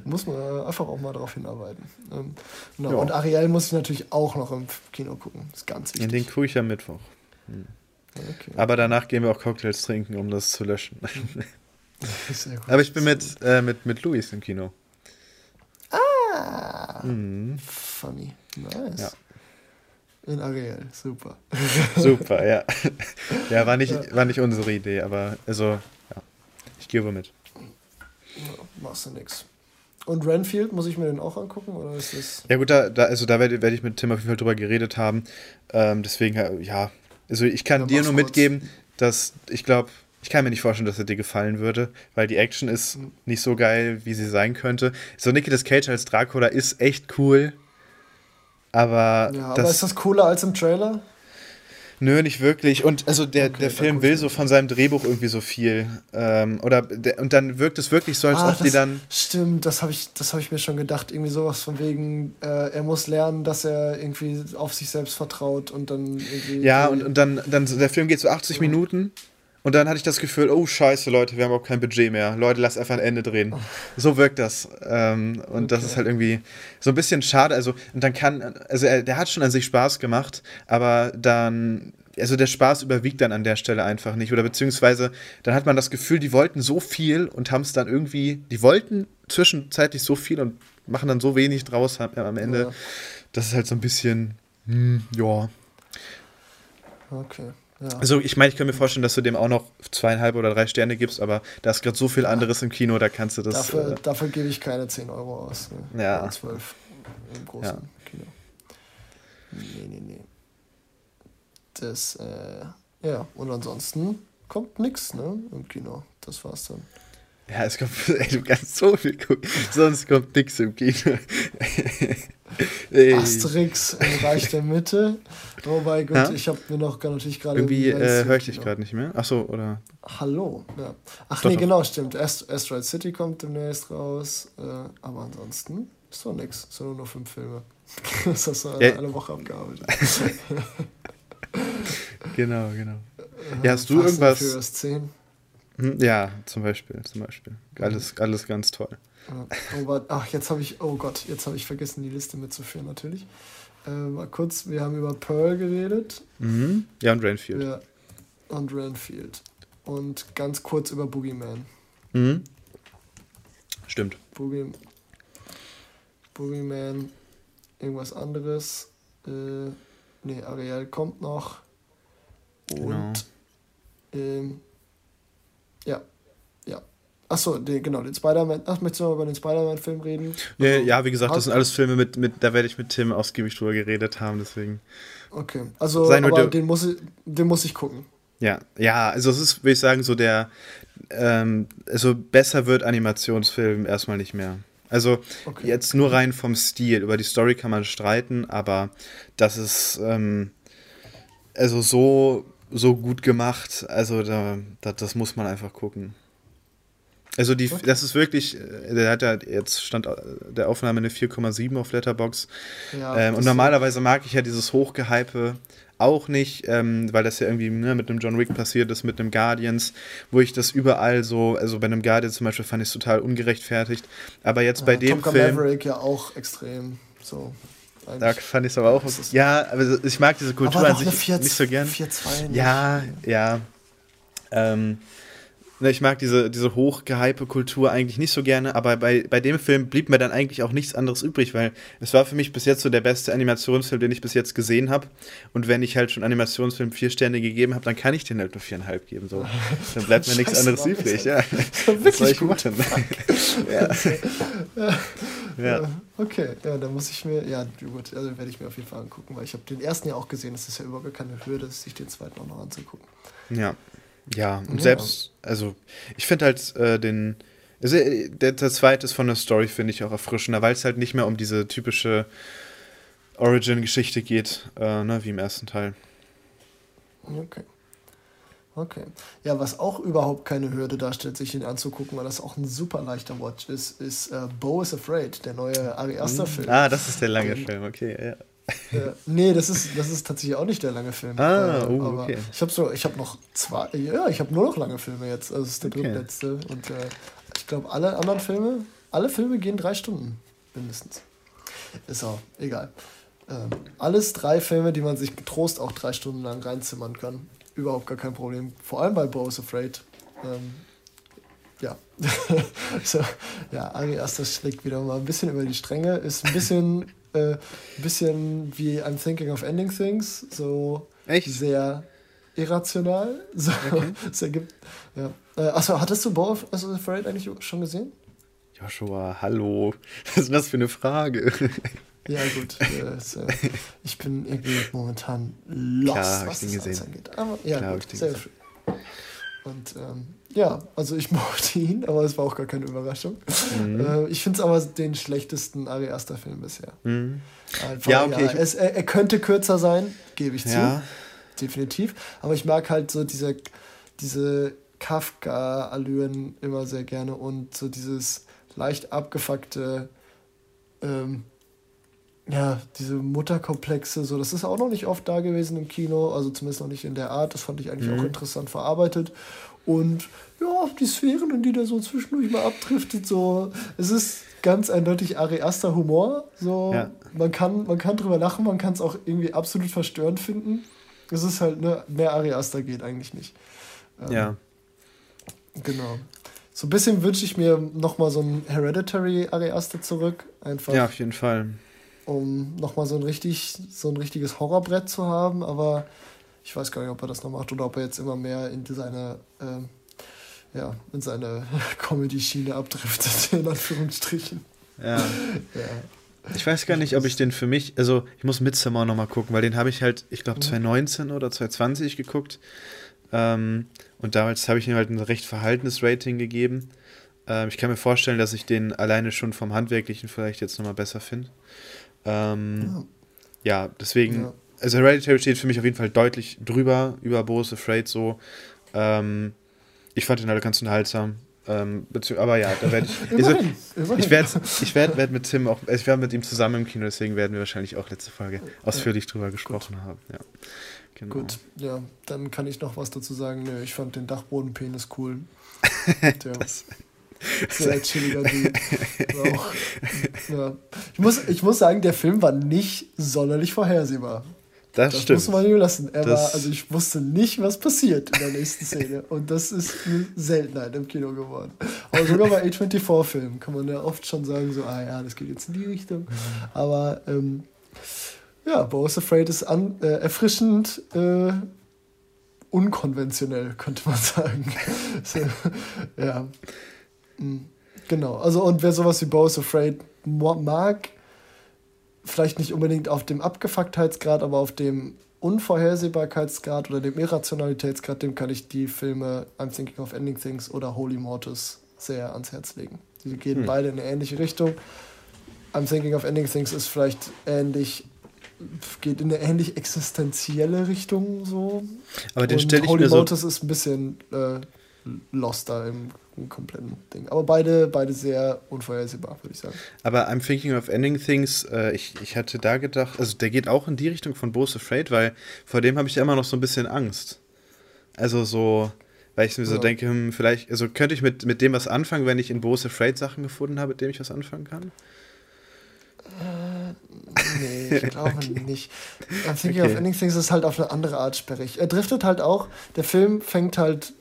muss man einfach auch mal darauf hinarbeiten. Ähm, genau. Ja. Und Ariel muss ich natürlich auch noch im Kino gucken. Das ist ganz wichtig. In den gucke ich am Mittwoch. Hm. Okay. Aber danach gehen wir auch Cocktails trinken, um das zu löschen. [laughs] Aber ich bin mit, äh, mit, mit Luis im Kino. Ah! Mhm. Funny. Nice. Ja. In Ariel, super. Super, ja. [laughs] Ja, war nicht, ja. War nicht unsere Idee, aber also, ja. Ich gebe mit. Ja, machst du nix. Und Renfield, muss ich mir den auch angucken? Oder ist das ja, gut, da, da, also da werde werd ich mit Tim auf jeden Fall drüber geredet haben. Ähm, deswegen, ja. Also ich kann dir nur mitgeben, dass ich glaube, ich kann mir nicht vorstellen, dass er dir gefallen würde, weil die Action ist mhm. nicht so geil, wie sie sein könnte. So Nicolas Cage als Dracula ist echt cool. Aber, ja, aber ist das cooler als im Trailer? Nö, nicht wirklich. Und also der, okay, der Film will so von seinem Drehbuch irgendwie so viel. Ähm, oder der, und dann wirkt es wirklich so, als ah, ob die dann. Stimmt, das habe ich, hab ich mir schon gedacht. Irgendwie sowas von wegen, äh, er muss lernen, dass er irgendwie auf sich selbst vertraut und dann irgendwie. Ja, und, und dann, dann der Film geht so 80 ja. Minuten und dann hatte ich das Gefühl, oh scheiße, Leute, wir haben auch kein Budget mehr. Leute, lass einfach ein Ende drehen. So wirkt das. Ähm, und okay. das ist halt irgendwie so ein bisschen schade. Also, und dann kann, also er, der hat schon an sich Spaß gemacht, aber dann, also der Spaß überwiegt dann an der Stelle einfach nicht. Oder beziehungsweise, dann hat man das Gefühl, die wollten so viel und haben es dann irgendwie, die wollten zwischenzeitlich so viel und machen dann so wenig draus am Ende. Ja. Das ist halt so ein bisschen, hm, ja. Okay. Ja. Also ich meine, ich kann mir vorstellen, dass du dem auch noch zweieinhalb oder drei Sterne gibst, aber da ist gerade so viel anderes im Kino, da kannst du das. Dafür, äh, dafür gebe ich keine 10 Euro aus. Ne? Ja. 12 im großen ja. Kino. Nee, nee, nee. Das, äh, ja, und ansonsten kommt nichts, ne, im Kino. Das war's dann. Ja, es kommt, [laughs] ey, du kannst so viel gucken, sonst kommt nichts im Kino. [laughs] Asterix im Reich der Mitte. Wobei, gut, ja? ich habe mir noch natürlich gerade. Irgendwie äh, höre ich dich gerade nicht mehr. Achso, oder? Hallo, ja. Ach doch, nee, doch. genau, stimmt. Ast Asteroid City kommt demnächst raus. Äh, aber ansonsten ist doch nichts. Es sind nur fünf Filme. [laughs] das hast du ja. eine Woche abgearbeitet. genau, genau. Ja, hast du Fast irgendwas. 10. Hm, ja, zum Beispiel, zum Beispiel. Alles, alles ganz toll. Oh, ach, jetzt habe ich, oh Gott, jetzt habe ich vergessen, die Liste mitzuführen, natürlich. Äh, mal kurz, wir haben über Pearl geredet. Mhm. Ja, und Renfield. Ja, und Renfield. Und ganz kurz über Boogeyman. Mhm. Stimmt. Boogie, Boogeyman, irgendwas anderes. Äh, ne, Ariel kommt noch. Und genau. ähm, ja, Achso, den, genau, den Spider-Man. Ach, möchtest du mal über den Spider-Man-Film reden? Ja, also, ja, wie gesagt, das sind alles Filme, mit, mit da werde ich mit Tim ausgiebig drüber geredet haben, deswegen. Okay, also aber den muss, ich, den muss ich gucken. Ja, ja, also es ist, würde ich sagen, so der, ähm, also besser wird Animationsfilm erstmal nicht mehr. Also okay. jetzt nur rein vom Stil. Über die Story kann man streiten, aber das ist, ähm, also so so gut gemacht. Also da, da, das muss man einfach gucken. Also die, okay. das ist wirklich, äh, der hat ja jetzt stand äh, der Aufnahme eine 4,7 auf Letterbox. Ja, ähm, und normalerweise mag ich ja dieses Hochgehype auch nicht, ähm, weil das ja irgendwie ne, mit einem John Wick passiert ist, mit einem Guardians, wo ich das überall so, also bei einem Guardians zum Beispiel fand ich es total ungerechtfertigt. Aber jetzt ja, bei dem Top Film. Maverick ja auch extrem so. Da fand ich es aber auch. Ja, aber ich mag diese Kultur an sich 4, nicht so gern. 4, 2 ja, ja. Ähm, ich mag diese, diese hochgehype Kultur eigentlich nicht so gerne, aber bei, bei dem Film blieb mir dann eigentlich auch nichts anderes übrig, weil es war für mich bis jetzt so der beste Animationsfilm, den ich bis jetzt gesehen habe. Und wenn ich halt schon Animationsfilm vier Sterne gegeben habe, dann kann ich den halt nur viereinhalb geben. So. [laughs] Dann bleibt mir nichts anderes übrig. Ja. Was soll ich machen? ja. ja. Okay, ja, dann muss ich mir, ja, gut, also werde ich mir auf jeden Fall angucken, weil ich habe den ersten ja auch gesehen. Es ist ja überhaupt keine Hürde, sich den zweiten auch noch anzugucken. Ja. Ja, und ja. selbst, also ich finde halt äh, den, also der, der zweite ist von der Story, finde ich auch erfrischender, weil es halt nicht mehr um diese typische Origin-Geschichte geht, äh, ne, wie im ersten Teil. Okay. Okay. Ja, was auch überhaupt keine Hürde darstellt, sich ihn anzugucken, weil das auch ein super leichter Watch ist, ist äh, Bo is Afraid, der neue Ari Aster-Film. Ah, das ist der lange Und, Film, okay, ja. Äh, nee, das ist, das ist tatsächlich auch nicht der lange Film. Ah, äh, oh, aber okay. Ich habe so, ich habe noch zwei, ja, ich habe nur noch lange Filme jetzt. Also das ist der okay. drittletzte. Und äh, ich glaube, alle anderen Filme, alle Filme gehen drei Stunden mindestens. Ist auch egal. Ähm, alles drei Filme, die man sich getrost auch drei Stunden lang reinzimmern kann. Überhaupt gar kein Problem. Vor allem bei Bo's Afraid. Ähm, ja. [laughs] so, ja, Ari Aster schlägt wieder mal ein bisschen über die Stränge. Ist ein bisschen äh, ein bisschen wie I'm Thinking of Ending Things, so Echt? sehr irrational. [laughs] So, okay. es ergibt, ja. Äh, achso, hattest du Bow of Afraid eigentlich schon gesehen? Joshua, hallo. Was ist das für eine Frage? [laughs] Ja, gut. Äh. Ich bin irgendwie momentan lost, Klar, was ich den gesehen. angeht. Aber ja, Klar, gut, sehr schön. Und ähm, ja, also ich [laughs] mochte ihn, aber es war auch gar keine Überraschung. Mhm. Äh, ich finde es aber den schlechtesten Ari Aster Film bisher. Mhm. Einfach, ja, okay. Ja, es, er, er, könnte kürzer sein, gebe ich ja. zu. Definitiv. Aber ich mag halt so diese, diese Kafka-Allüren immer sehr gerne und so dieses leicht abgefuckte, ähm, ja, diese Mutterkomplexe, so, das ist auch noch nicht oft da gewesen im Kino, also zumindest noch nicht in der Art. Das fand ich eigentlich mhm. auch interessant verarbeitet. Und ja, die Sphären, in die der so zwischendurch mal abdriftet, so, es ist ganz eindeutig Ari Aster Humor. So, ja. man, kann, man kann drüber lachen, man kann es auch irgendwie absolut verstörend finden. Es ist halt, ne, mehr Ari Aster geht eigentlich nicht. Ähm, ja. Genau. So ein bisschen wünsche ich mir nochmal so ein Hereditary Ari Aster zurück. Einfach. Ja, auf jeden Fall. Um nochmal so ein richtig, so ein richtiges Horrorbrett zu haben, aber ich weiß gar nicht, ob er das noch macht oder ob er jetzt immer mehr in seine, äh, ja, in seine [laughs] Comedy-Schiene abdriftet, [laughs] in Anführungsstrichen. Ja. ja. Ich weiß gar nicht, ob ich den für mich, also ich muss Midsommar nochmal gucken, weil den habe ich halt, ich glaube 2019 oder 2020 geguckt. Ähm, und damals habe ich ihm halt ein recht verhaltenes Rating gegeben. Ähm, ich kann mir vorstellen, dass ich den alleine schon vom Handwerklichen vielleicht jetzt nochmal besser finde. Ähm, ja. ja. deswegen ja also Hereditary steht für mich auf jeden Fall deutlich drüber, über Boris Afraid so. Ähm, ich fand ihn halt ganz unterhaltsam. Ähm, aber ja, da werde ich. [laughs] Also, ich werde ich werd, werd mit Tim auch, ich werde mit ihm zusammen im Kino, deswegen werden wir wahrscheinlich auch letzte Folge ausführlich ja. drüber gesprochen Gut. haben. Ja. Genau. Gut, ja, dann kann ich noch was dazu sagen. Nö, ich fand den Dachbodenpenis cool. [laughs] Der, das, sehr chilliger Dude. ja. ich, muss, ich muss sagen, der Film war nicht sonderlich vorhersehbar. Das, das stimmt. muss man ihm lassen. Er war, also ich wusste nicht, was passiert in der nächsten [laughs] Szene. Und das ist eine Seltenheit im Kino geworden. Aber sogar bei A24-Filmen kann man ja oft schon sagen, so, ah ja, das geht jetzt in die Richtung. Aber ähm, ja, Bo's Afraid ist an, äh, erfrischend äh, unkonventionell, könnte man sagen. [laughs] so, ja. Mhm. Genau. Also, und wer sowas wie Bo's Afraid mag, vielleicht nicht unbedingt auf dem Abgefucktheitsgrad, aber auf dem Unvorhersehbarkeitsgrad oder dem Irrationalitätsgrad, dem kann ich die Filme I'm Thinking of Ending Things oder Holy Mortis sehr ans Herz legen. Die gehen hm. beide in eine ähnliche Richtung. I'm Thinking of Ending Things ist vielleicht ähnlich geht in eine ähnlich existenzielle Richtung so. Aber den stelle ich Holy mir so. Motus ist ein bisschen äh, lost da im, im, kompletten Ding. Aber beide, beide sehr unvorhersehbar, würde ich sagen. Aber I'm Thinking of Ending Things, äh, ich, ich hatte da gedacht, also der geht auch in die Richtung von Bo's Afraid, weil vor dem habe ich ja immer noch so ein bisschen Angst. Also so, weil ich mir so denke, hm, vielleicht, also könnte ich mit, mit dem was anfangen, wenn ich in Bo's Afraid Sachen gefunden habe, mit dem ich was anfangen kann? Äh, nee, ich [laughs] glaube nicht. I'm Thinking okay. of Ending Things ist halt auf eine andere Art sperrig. Er driftet halt auch, der Film fängt halt,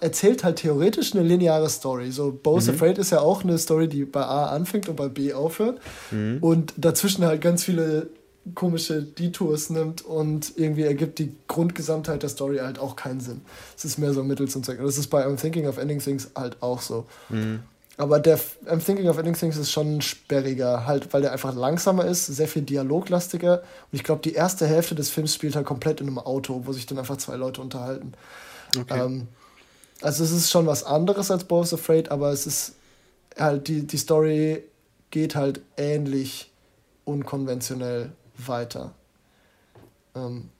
erzählt halt theoretisch eine lineare Story. So, Bo's mhm. Afraid ist ja auch eine Story, die bei A anfängt und bei B aufhört. Mhm. Und dazwischen halt ganz viele komische Detours nimmt und irgendwie ergibt die Grundgesamtheit der Story halt auch keinen Sinn. Es ist mehr so Mittel zum Zweck. Das ist bei I'm Thinking of Ending Things halt auch so. Mhm. Aber der I'm Thinking of Ending Things ist schon sperriger, halt, weil der einfach langsamer ist, sehr viel dialoglastiger. Und ich glaube, die erste Hälfte des Films spielt halt komplett in einem Auto, wo sich dann einfach zwei Leute unterhalten. Okay. Ähm, also es ist schon was anderes als Bo's Afraid, aber es ist halt, die, die Story geht halt ähnlich unkonventionell weiter. Ähm,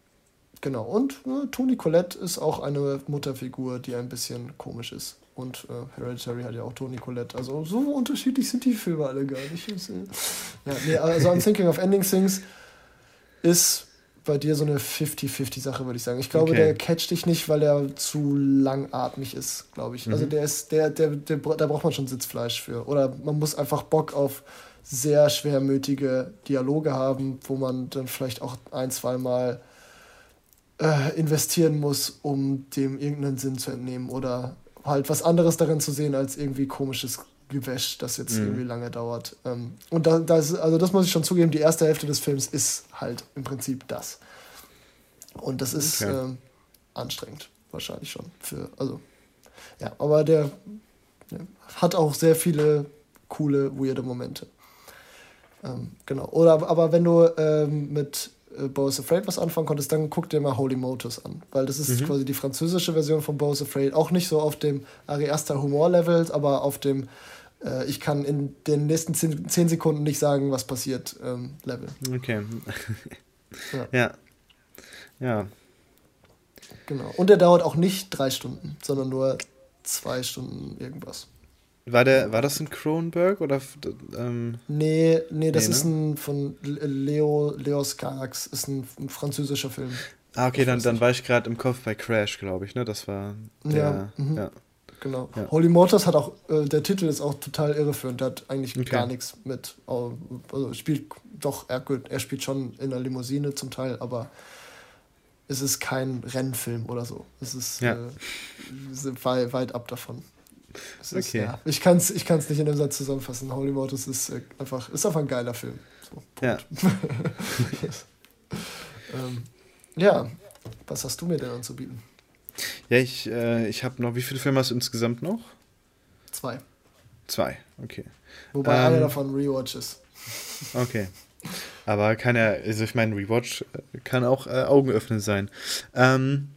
genau. Und äh, Toni Collette ist auch eine Mutterfigur, die ein bisschen komisch ist. Und äh, Hereditary hat ja auch Toni Collette. Also so unterschiedlich sind die Filme alle gar nicht. [laughs] Ja, nee, also I'm Thinking of Ending Things ist bei dir so eine 50-50-Sache, würde ich sagen. Ich glaube, okay. der catcht dich nicht, weil er zu langatmig ist, glaube ich. Also mhm. Also der ist, der, der, der, da braucht man schon Sitzfleisch für. Oder man muss einfach Bock auf sehr schwermütige Dialoge haben, wo man dann vielleicht auch ein, zwei Mal äh, investieren muss, um dem irgendeinen Sinn zu entnehmen oder halt was anderes darin zu sehen als irgendwie komisches Gewäsch, das jetzt mhm. irgendwie lange dauert. Ähm, und da, das, also das muss ich schon zugeben, die erste Hälfte des Films ist halt im Prinzip das. Und das ist okay. ähm, anstrengend, wahrscheinlich schon. Für, also, ja, aber der ja, hat auch sehr viele coole, weirde Momente. Ähm, genau. Oder aber wenn du ähm, mit äh, Bo's Afraid was anfangen konntest, dann guck dir mal Holy Motors an. Weil das ist mhm. quasi die französische Version von Bo's Afraid. Auch nicht so auf dem Ari Aster Humor-Level, aber auf dem äh, ich kann in den nächsten 10 Sekunden nicht sagen, was passiert ähm, Level. Okay. [laughs] ja. ja. Ja. Genau. Und der dauert auch nicht drei Stunden, sondern nur zwei Stunden irgendwas. War, der, war das ein Kronberg oder? Ähm, nee, nee, das nee, ist ne? ein von Leo, Leos Carax, ist ein, ein französischer Film. Ah, okay, dann, dann war ich gerade im Kopf bei Crash, glaube ich, ne? Das war der, ja. Mhm. ja. Genau. Ja. Holy Motors hat auch, äh, der Titel ist auch total irreführend, der hat eigentlich okay. gar nichts mit, also spielt doch, er, er spielt schon in der Limousine zum Teil, aber es ist kein Rennfilm oder so. Es ist ja. äh, weit, weit ab davon. Ist, okay. Ja, ich kann es ich kann's nicht in einem Satz zusammenfassen. Holy Motors ist äh, einfach, ist einfach ein geiler Film. So, ja. [laughs] [laughs] ähm, ja, was hast du mir denn anzubieten? Ja, ich, äh, ich habe noch, wie viele Filme hast du insgesamt noch? Zwei. Zwei, okay. Wobei ähm, einer davon Rewatch ist. Okay. Aber kann ja, also ich meine, Rewatch äh, kann auch äh, Augenöffnend sein. Ähm,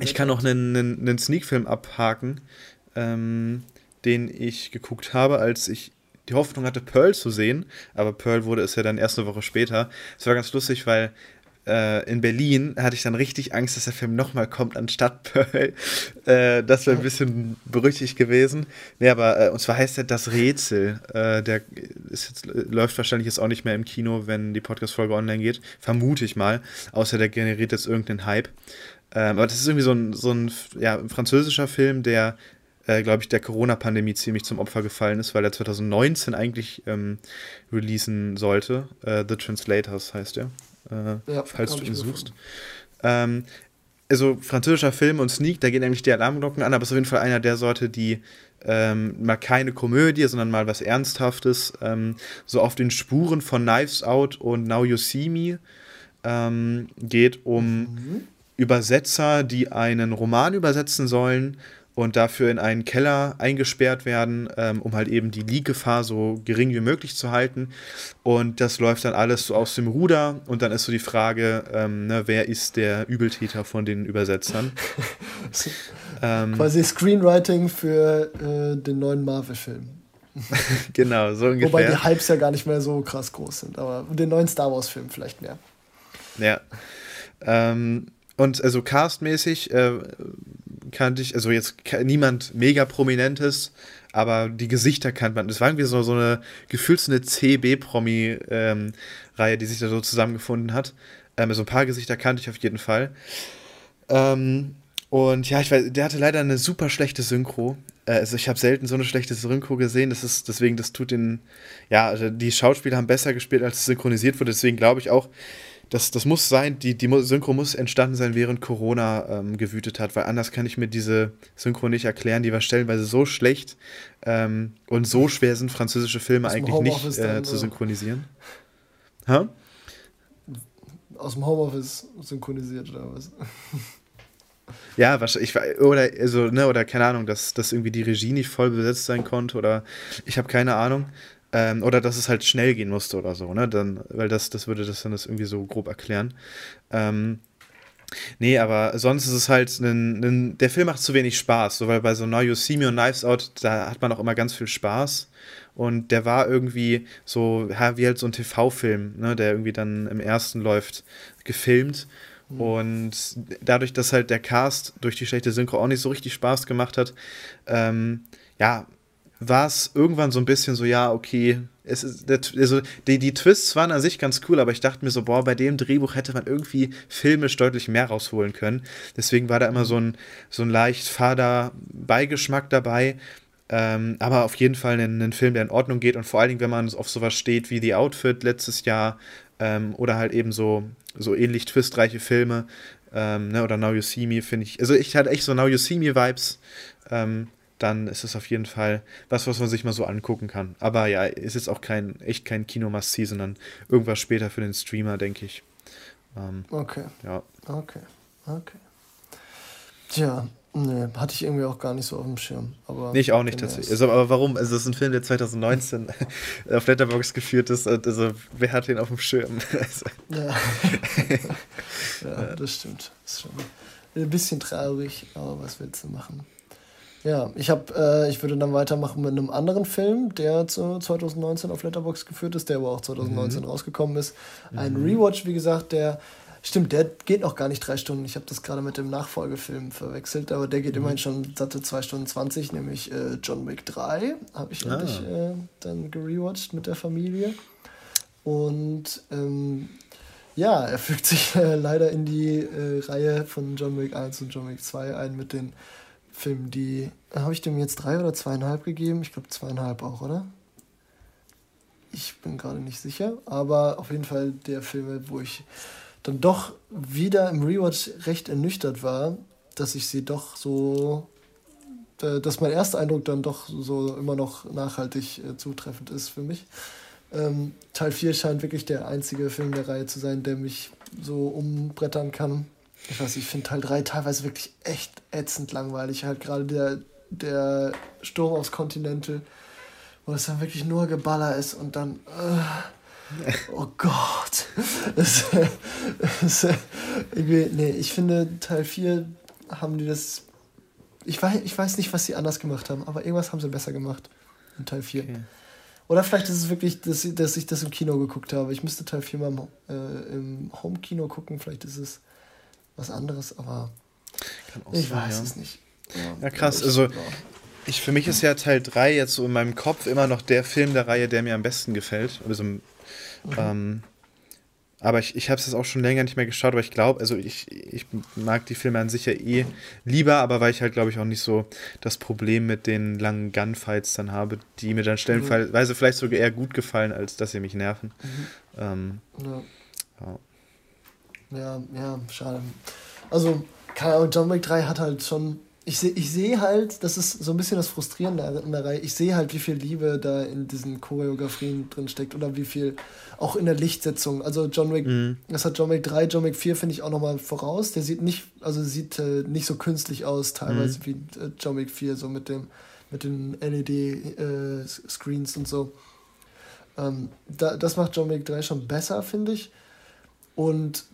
ich kann noch einen, einen, einen Sneak-Film abhaken, ähm, den ich geguckt habe, als ich die Hoffnung hatte, Pearl zu sehen. Aber Pearl wurde es ja dann erst eine Woche später. Es war ganz lustig, weil äh, in Berlin hatte ich dann richtig Angst, dass der Film nochmal kommt anstatt Pearl. [laughs] Äh, das wäre ein bisschen berüchtigt gewesen. Nee, aber äh, und zwar heißt er Das Rätsel. Äh, der jetzt, läuft wahrscheinlich jetzt auch nicht mehr im Kino, wenn die Podcast-Folge online geht. Vermute ich mal. Außer der generiert jetzt irgendeinen Hype. Ähm, aber das ist irgendwie so ein, so ein ja, französischer Film, der äh, glaube ich, der Corona-Pandemie ziemlich zum Opfer gefallen ist, weil er 2019 eigentlich ähm, releasen sollte. Äh, The Translators heißt er, äh, ja, falls du ihn suchst. Ähm, also französischer Film und Sneak, da gehen eigentlich die Alarmglocken an, aber es ist auf jeden Fall einer der Sorte, die ähm, mal keine Komödie, sondern mal was Ernsthaftes, ähm, so auf den Spuren von Knives Out und Now You See Me ähm, geht um mhm. Übersetzer, die einen Roman übersetzen sollen und dafür in einen Keller eingesperrt werden, ähm, um halt eben die Leak-Gefahr so gering wie möglich zu halten. Und das läuft dann alles so aus dem Ruder und dann ist so die Frage, ähm, ne, wer ist der Übeltäter von den Übersetzern? [laughs] ähm, Quasi Screenwriting für äh, den neuen Marvel-Film. [laughs] genau, so ungefähr. Wobei die Hypes ja gar nicht mehr so krass groß sind, aber den neuen Star Wars-Film vielleicht mehr. Ja. Ähm, und also castmäßig äh, kannte ich, also jetzt niemand mega prominentes, aber die Gesichter kannte man. Das war irgendwie so, so eine gefühlt CB-Promi-Reihe, ähm, die sich da so zusammengefunden hat. Ähm, so ein paar Gesichter kannte ich auf jeden Fall. Ähm, und ja, ich weiß, der hatte leider eine super schlechte Synchro. Äh, also ich habe selten so eine schlechte Synchro gesehen. Das ist deswegen, das tut den, ja, also die Schauspieler haben besser gespielt, als es synchronisiert wurde. Deswegen glaube ich auch, das, das muss sein, die, die Synchro muss entstanden sein, während Corona ähm, gewütet hat, weil anders kann ich mir diese Synchro nicht erklären. Die war stellenweise so schlecht ähm, und so schwer sind französische Filme Aus eigentlich nicht äh, zu synchronisieren. Ha? Aus dem Homeoffice synchronisiert oder was? [laughs] Ja, wahrscheinlich, oder, also, ne, oder keine Ahnung, dass, dass irgendwie die Regie nicht voll besetzt sein konnte oder ich habe keine Ahnung. Ähm, oder dass es halt schnell gehen musste oder so, ne? Dann, weil das, das würde das dann das irgendwie so grob erklären. Ähm, nee, aber sonst ist es halt, ein, ein, der Film macht zu wenig Spaß, so, weil bei so Now You See Me und Knives Out, da hat man auch immer ganz viel Spaß. Und der war irgendwie so, ja, wie halt so ein TV-Film, ne, der irgendwie dann im ersten läuft, gefilmt. Mhm. Und dadurch, dass halt der Cast durch die schlechte Synchro auch nicht so richtig Spaß gemacht hat, ähm, ja, war es irgendwann so ein bisschen so, ja, okay, es ist, also die, die Twists waren an sich ganz cool, aber ich dachte mir so, boah, bei dem Drehbuch hätte man irgendwie filmisch deutlich mehr rausholen können. Deswegen war da immer so ein, so ein leicht fader Beigeschmack dabei. Ähm, aber auf jeden Fall ein, ein, Film, der in Ordnung geht und vor allen Dingen, wenn man auf sowas steht wie The Outfit letztes Jahr ähm, oder halt eben so, so ähnlich twistreiche Filme ähm, ne, oder Now You See Me, finde ich. Also ich hatte echt so Now You See Me Vibes. Ähm, dann ist es auf jeden Fall was, was man sich mal so angucken kann. Aber ja, ist jetzt auch kein, echt kein Kino-Must-See, sondern irgendwas später für den Streamer, denke ich. Ähm, okay. Ja. Okay. Okay. Tja, nee, hatte ich irgendwie auch gar nicht so auf dem Schirm. Aber nee, ich auch nicht tatsächlich. Also, aber warum? Also, das ist ein Film, der 2019 [laughs] auf Letterboxd geführt ist. Also, wer hat den auf dem Schirm? [laughs] Also. ja. [laughs] ja, das stimmt. Das ist schon ein bisschen traurig, aber was willst du machen? Ja, ich habe, äh, ich würde dann weitermachen mit einem anderen Film, der zu 2019 auf Letterbox geführt ist, der aber auch 2019 mhm. rausgekommen ist. Ein mhm. Rewatch, wie gesagt, der Stimmt, der geht noch gar nicht drei Stunden. Ich habe das gerade mit dem Nachfolgefilm verwechselt, aber der geht mhm. immerhin schon satte zwei Stunden 20, nämlich äh, John Wick 3. Habe ich ah. endlich äh, dann gerewatcht mit der Familie. Und ähm, ja, er fügt sich äh, leider in die äh, Reihe von John Wick 1 und John Wick 2 ein mit den Film, die. Habe ich dem jetzt drei oder zweieinhalb gegeben? Ich glaube zweieinhalb auch, oder? Ich bin gerade nicht sicher, aber auf jeden Fall der Film, wo ich dann doch wieder im Rewatch recht ernüchtert war, dass ich sie doch so. dass mein erster Eindruck dann doch so immer noch nachhaltig äh, zutreffend ist für mich. Ähm, Teil 4 scheint wirklich der einzige Film der Reihe zu sein, der mich so umbrettern kann ich weiß ich finde Teil 3 teilweise wirklich echt ätzend langweilig. Halt gerade der, der Sturm aufs Continental, wo es dann wirklich nur Geballer ist und dann. Äh, oh Gott. [laughs] Das, das, nee, ich finde, Teil 4 haben die das. Ich weiß, ich weiß nicht, was sie anders gemacht haben, aber irgendwas haben sie besser gemacht in Teil 4. Okay. Oder vielleicht ist es wirklich, dass, dass ich das im Kino geguckt habe. Ich müsste Teil 4 mal im, äh, im Home-Kino gucken. Vielleicht ist es was anderes, aber ich sein, weiß ja. es nicht. Ja, ja krass. Also, ich, für mich ist ja Teil 3 jetzt so in meinem Kopf immer noch der Film der Reihe, der mir am besten gefällt. Also, mhm. ähm, aber ich, ich habe es jetzt auch schon länger nicht mehr geschaut, aber ich glaube, also ich, ich mag die Filme an sich ja eh lieber, aber weil ich halt, glaube ich, auch nicht so das Problem mit den langen Gunfights dann habe, die mir dann stellenweise mhm. vielleicht sogar eher gut gefallen, als dass sie mich nerven. Mhm. Ähm, ja. ja. Ja, ja, schade. Also, keine Ahnung, John Wick 3 hat halt schon. Ich sehe ich seh halt, das ist so ein bisschen das Frustrierende in der Reihe. Ich sehe halt, wie viel Liebe da in diesen Choreografien drin steckt oder wie viel auch in der Lichtsetzung. Also John Wick, mhm. das hat John Wick 3, John Wick 4 finde ich auch nochmal voraus. Der sieht nicht, also sieht äh, nicht so künstlich aus, teilweise mhm. wie äh, John Wick 4, so mit dem, mit den LED-Screens äh, und so. Ähm, da, das macht John Wick 3 schon besser, finde ich. Und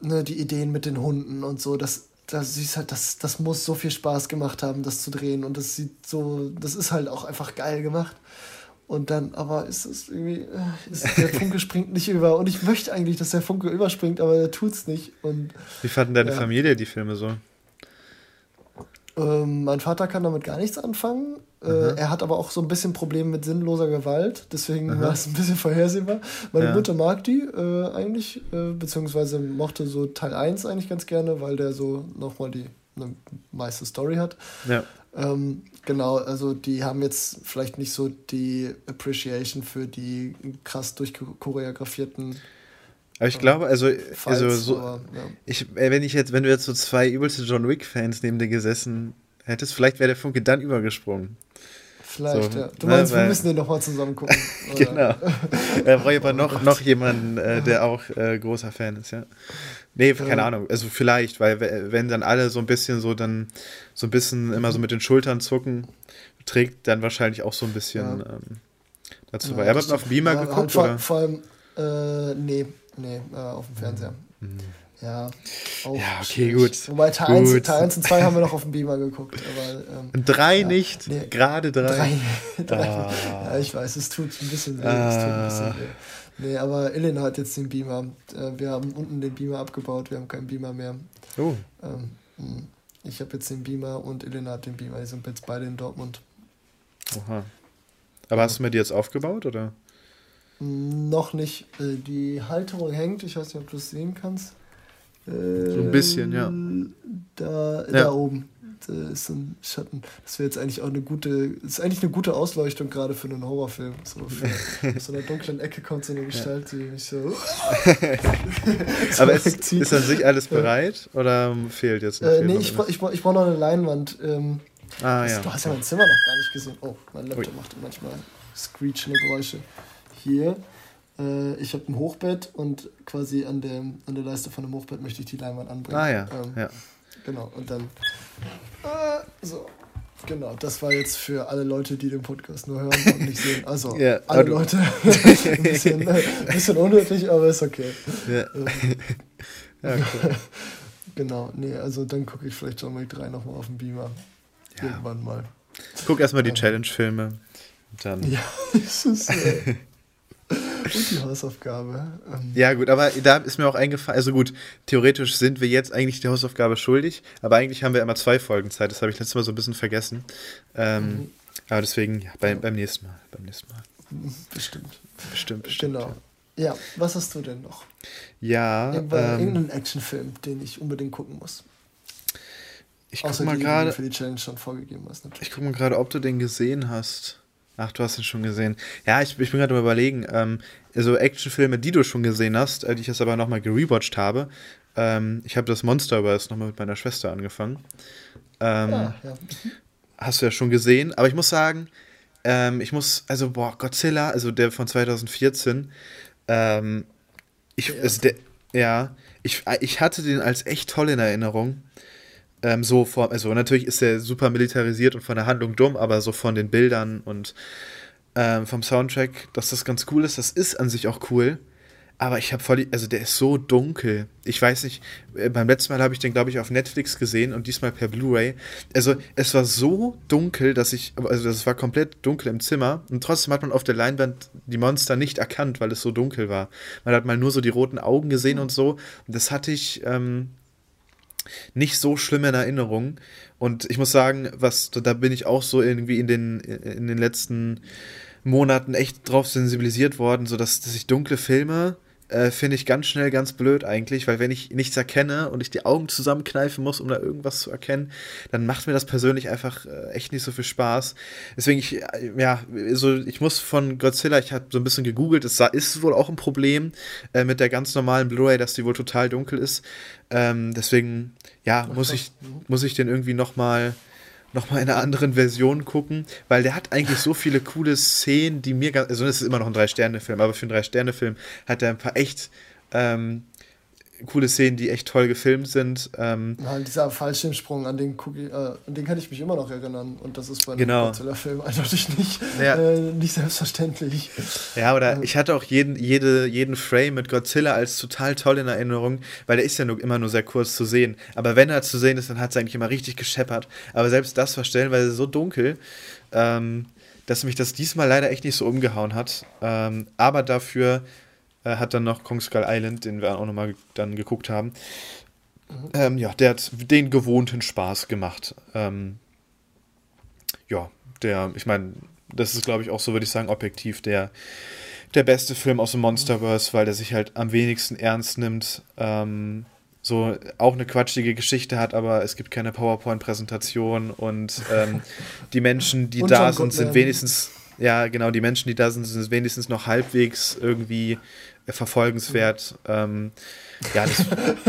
ne, die Ideen mit den Hunden und so, das, das siehst halt, das, das muss so viel Spaß gemacht haben, das zu drehen. Und das sieht so, das ist halt auch einfach geil gemacht. Und dann, aber ist es irgendwie, äh, ist, der [laughs] Funke springt nicht über. Und ich möchte eigentlich, dass der Funke überspringt, aber er tut's nicht. Und, Wie fanden deine ja. Familie die Filme so? Ähm, mein Vater kann damit gar nichts anfangen. Äh, er hat aber auch so ein bisschen Probleme mit sinnloser Gewalt, deswegen Aha. war es ein bisschen vorhersehbar. Meine ja. Mutter mag die äh, eigentlich, äh, beziehungsweise mochte so Teil 1 eigentlich ganz gerne, weil der so nochmal die eine meiste Story hat. Ja. Ähm, genau, also die haben jetzt vielleicht nicht so die Appreciation für die krass durchchoreografierten aber ich glaube, also, Fights, also so, aber, ja. ich, wenn ich jetzt, wenn du jetzt so zwei übelste John Wick-Fans neben dir gesessen hättest, vielleicht wäre der Funke dann übergesprungen. Vielleicht, so, ja. Du meinst, ne, wir müssen den nochmal zusammen gucken. [laughs] genau. Da [laughs] brauche ich aber noch, noch jemanden, äh, der auch äh, großer Fan ist, ja. Nee, keine ja. Ahnung. Also vielleicht, weil wenn dann alle so ein bisschen so dann so ein bisschen immer so mit den Schultern zucken, trägt dann wahrscheinlich auch so ein bisschen ja. ähm, dazu bei. Ja, Habt ihr auf Beamer geguckt? Halt vor, oder? vor allem, äh, nee, nee, äh, auf dem Fernseher. Mhm. Ja, ja, okay, gut. Wobei Teil, gut. 1, Teil 1 und 2 haben wir noch auf dem Beamer geguckt. Aber, ähm, drei ja, nicht? Nee, Gerade drei? Drei. [laughs] drei. Ah. Ja, ich weiß, es tut ein bisschen weh. Ah. Es tut ein bisschen weh. Nee, aber Elena hat jetzt den Beamer. Äh, wir haben unten den Beamer abgebaut, wir haben keinen Beamer mehr. Oh. Ähm, hm. ich habe jetzt den Beamer und Elena hat den Beamer. Die sind jetzt beide in Dortmund. Oha. Aber hast du mir die jetzt aufgebaut, oder? Noch nicht. Äh, die Halterung hängt, ich weiß nicht, ob du es sehen kannst. So ein bisschen, ja. Da, ja. da oben. Ist ein Schatten. Das wäre jetzt eigentlich auch eine gute, ist eigentlich eine gute Ausleuchtung gerade für einen Horrorfilm. So für, aus [laughs] so einer dunklen Ecke kommt so eine Gestalt, die mich so. [laughs] Aber ist, [laughs] ist an sich alles bereit oder fehlt jetzt noch? Äh, nee, ich, ich, ich brauche noch eine Leinwand. Ähm, ah, das, ja. Du hast ja mein Zimmer noch gar nicht gesehen. Oh, mein Laptop Ui. macht manchmal screechende Geräusche. Hier äh, ich habe ein Hochbett und quasi an der, an der Leiste von dem Hochbett möchte ich die Leinwand anbringen. Ah ja. Ähm, ja. Genau, und dann. Äh, so. Genau, das war jetzt für alle Leute, die den Podcast nur hören und nicht sehen. Also, [laughs] ja, alle Leute. [laughs] ein, bisschen, äh, ein bisschen unnötig, aber ist okay. Ja. Ähm, [laughs] ja, cool. genau, nee, also dann gucke ich vielleicht John Wick 3 nochmal auf dem Beamer. Ja. Irgendwann mal. Guck erstmal die ähm, Challenge-Filme. Dann. Ja, das ist. Äh, und die Hausaufgabe. Ähm. Ja, gut, aber da ist mir auch eingefallen, also gut, theoretisch sind wir jetzt eigentlich die Hausaufgabe schuldig, aber eigentlich haben wir immer zwei Folgen Zeit, das habe ich letztes Mal so ein bisschen vergessen. Ähm, mhm. Aber deswegen, ja, bei, beim nächsten Mal. Beim nächsten Mal. Bestimmt. Bestimmt, bestimmt. Genau. Ja. ja, was hast du denn noch? Ja. Ähm, irgendeinen Actionfilm, den ich unbedingt gucken muss. Ich guck Außer mal gerade. für die Challenge schon vorgegeben hast. Natürlich. Ich guck mal gerade, ob du den gesehen hast. Ach, du hast ihn schon gesehen. Ja, ich, ich bin gerade überlegen, ähm, so Actionfilme, die du schon gesehen hast, äh, die ich jetzt aber nochmal gerewatcht habe. Ähm, ich habe das Monsterverse nochmal mit meiner Schwester angefangen. Ähm, ja, ja. Hast du ja schon gesehen, aber ich muss sagen, ähm, ich muss, also, boah, Godzilla, also der von 2014, ähm, ich, also der, ja, ich, ich hatte den als echt toll in Erinnerung. Ähm, so vor, also natürlich ist er super militarisiert und von der Handlung dumm, aber so von den Bildern und ähm, vom Soundtrack, dass das ganz cool ist, das ist an sich auch cool. Aber ich habe voll, also der ist so dunkel. Ich weiß nicht, äh, beim letzten Mal habe ich den, glaube ich, auf Netflix gesehen und diesmal per Blu-ray. Also es war so dunkel, dass ich, also es war komplett dunkel im Zimmer und trotzdem hat man auf der Leinwand die Monster nicht erkannt, weil es so dunkel war. Man hat mal nur so die roten Augen gesehen und so. Und das hatte ich, ähm, nicht so schlimm in Erinnerung. Und ich muss sagen, was, da bin ich auch so irgendwie in den, in den letzten Monaten echt drauf sensibilisiert worden, so dass, dass ich dunkle Filme äh, finde ich ganz schnell ganz blöd eigentlich, weil wenn ich nichts erkenne und ich die Augen zusammenkneifen muss, um da irgendwas zu erkennen, dann macht mir das persönlich einfach äh, echt nicht so viel Spaß. Deswegen, ich, äh, ja, so, ich muss von Godzilla, ich habe so ein bisschen gegoogelt, es ist wohl auch ein Problem äh, mit der ganz normalen Blu-ray, dass die wohl total dunkel ist. Ähm, deswegen, ja, muss ich, muss ich den irgendwie nochmal nochmal in einer anderen Version gucken, weil der hat eigentlich so viele coole Szenen, die mir ganz, also es ist immer noch ein Drei-Sterne-Film, aber für einen Drei-Sterne-Film hat er ein paar echt ähm, coole Szenen, die echt toll gefilmt sind. Ähm, ja, dieser Fallschirmsprung, an den, ich, äh, an den kann ich mich immer noch erinnern. Und das ist bei einem genau. Godzilla-Film eindeutig nicht, ja. äh, nicht selbstverständlich. Ja, oder äh. ich hatte auch jeden, jede, jeden Frame mit Godzilla als total toll in Erinnerung, weil der ist ja nur, immer nur sehr kurz zu sehen. Aber wenn er zu sehen ist, dann hat es eigentlich immer richtig gescheppert. Aber selbst das war stellenweise so dunkel. Ähm, dass mich das diesmal leider echt nicht so umgehauen hat. Ähm, aber dafür äh, hat dann noch Kong Skull Island, den wir auch nochmal dann geguckt haben. Mhm. Ähm, ja, der hat den gewohnten Spaß gemacht. Ähm, ja, der, ich meine, das ist, glaube ich, auch so, würde ich sagen, objektiv der, der beste Film aus dem Monsterverse, weil der sich halt am wenigsten ernst nimmt. Ähm, so auch eine quatschige Geschichte hat, aber es gibt keine PowerPoint-Präsentation und ähm, die Menschen, die [laughs] da sind, sind wenigstens, ja, genau, die Menschen, die da sind, sind wenigstens noch halbwegs irgendwie äh, verfolgenswert. Ähm, ja, das,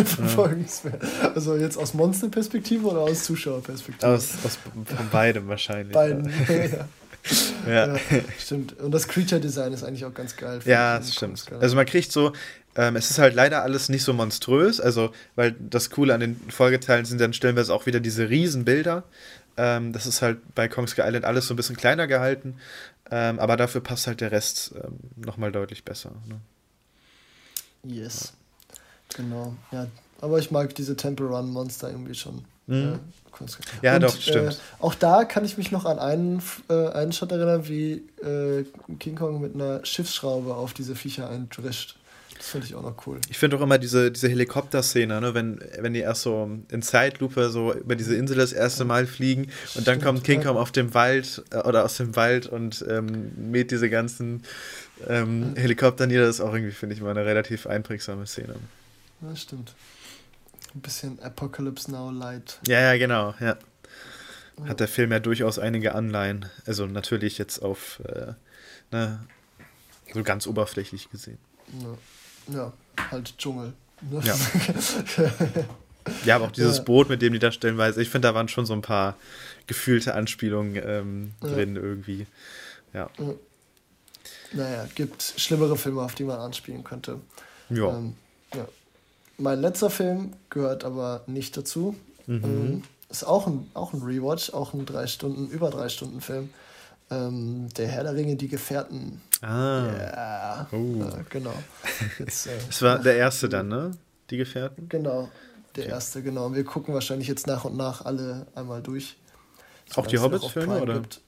[laughs] verfolgenswert. Also jetzt aus Monsterperspektive oder aus Zuschauerperspektive? Aus, aus von beidem wahrscheinlich. Beiden. [laughs] Ja. [laughs] ja. ja. stimmt. Und das Creature Design ist eigentlich auch ganz geil. Ja, das stimmt. Also man kriegt so, ähm, es ist halt leider alles nicht so monströs, also weil das Coole an den Folgeteilen sind dann stellenweise auch wieder diese Riesenbilder. Ähm, das ist halt bei Kong's Island alles so ein bisschen kleiner gehalten, ähm, aber dafür passt halt der Rest ähm, nochmal deutlich besser. Ne? Yes. Genau, ja. Aber ich mag diese Temple Run Monster irgendwie schon. Mhm. Äh, ja, und, doch, stimmt. Äh, auch da kann ich mich noch an einen, äh, einen Shot erinnern, wie äh, King Kong mit einer Schiffsschraube auf diese Viecher eindrischt. Finde ich auch noch cool. Ich finde auch immer diese, diese Helikopter-Szene, ne? wenn, wenn die erst so in Zeitlupe so über diese Insel das erste Mal fliegen und dann kommt King Kong auf dem Wald äh, oder aus dem Wald und ähm, mäht diese ganzen ähm, Helikopter nieder. Das ist auch irgendwie, finde ich, mal eine relativ einprägsame Szene. Ja, stimmt. Ein bisschen Apocalypse Now Light. Ja, ja, genau, ja. Hat der Film ja durchaus einige Anleihen. Also natürlich jetzt auf, äh, ne, so ganz oberflächlich gesehen. Ja, ja halt Dschungel. Ne? Ja. [laughs] ja, aber auch dieses ja. Boot, mit dem die da stellenweise, ich finde, da waren schon so ein paar gefühlte Anspielungen ähm, drin ja. irgendwie. Ja. Naja, gibt schlimmere Filme, auf die man anspielen könnte. Ja. Ähm, ja. Mein letzter Film gehört aber nicht dazu. Mhm. Ähm, ist auch ein, auch ein Rewatch, auch ein drei Stunden, über drei Stunden Film. Ähm, der Herr der Ringe, die Gefährten. Ah. Ja. Oh. Äh, genau. Jetzt, äh, das war der erste dann, ne? Die Gefährten? Genau. Der okay. erste, genau. Wir gucken wahrscheinlich jetzt nach und nach alle einmal durch. Auch die Hobbit-Filme, oder? Gibt.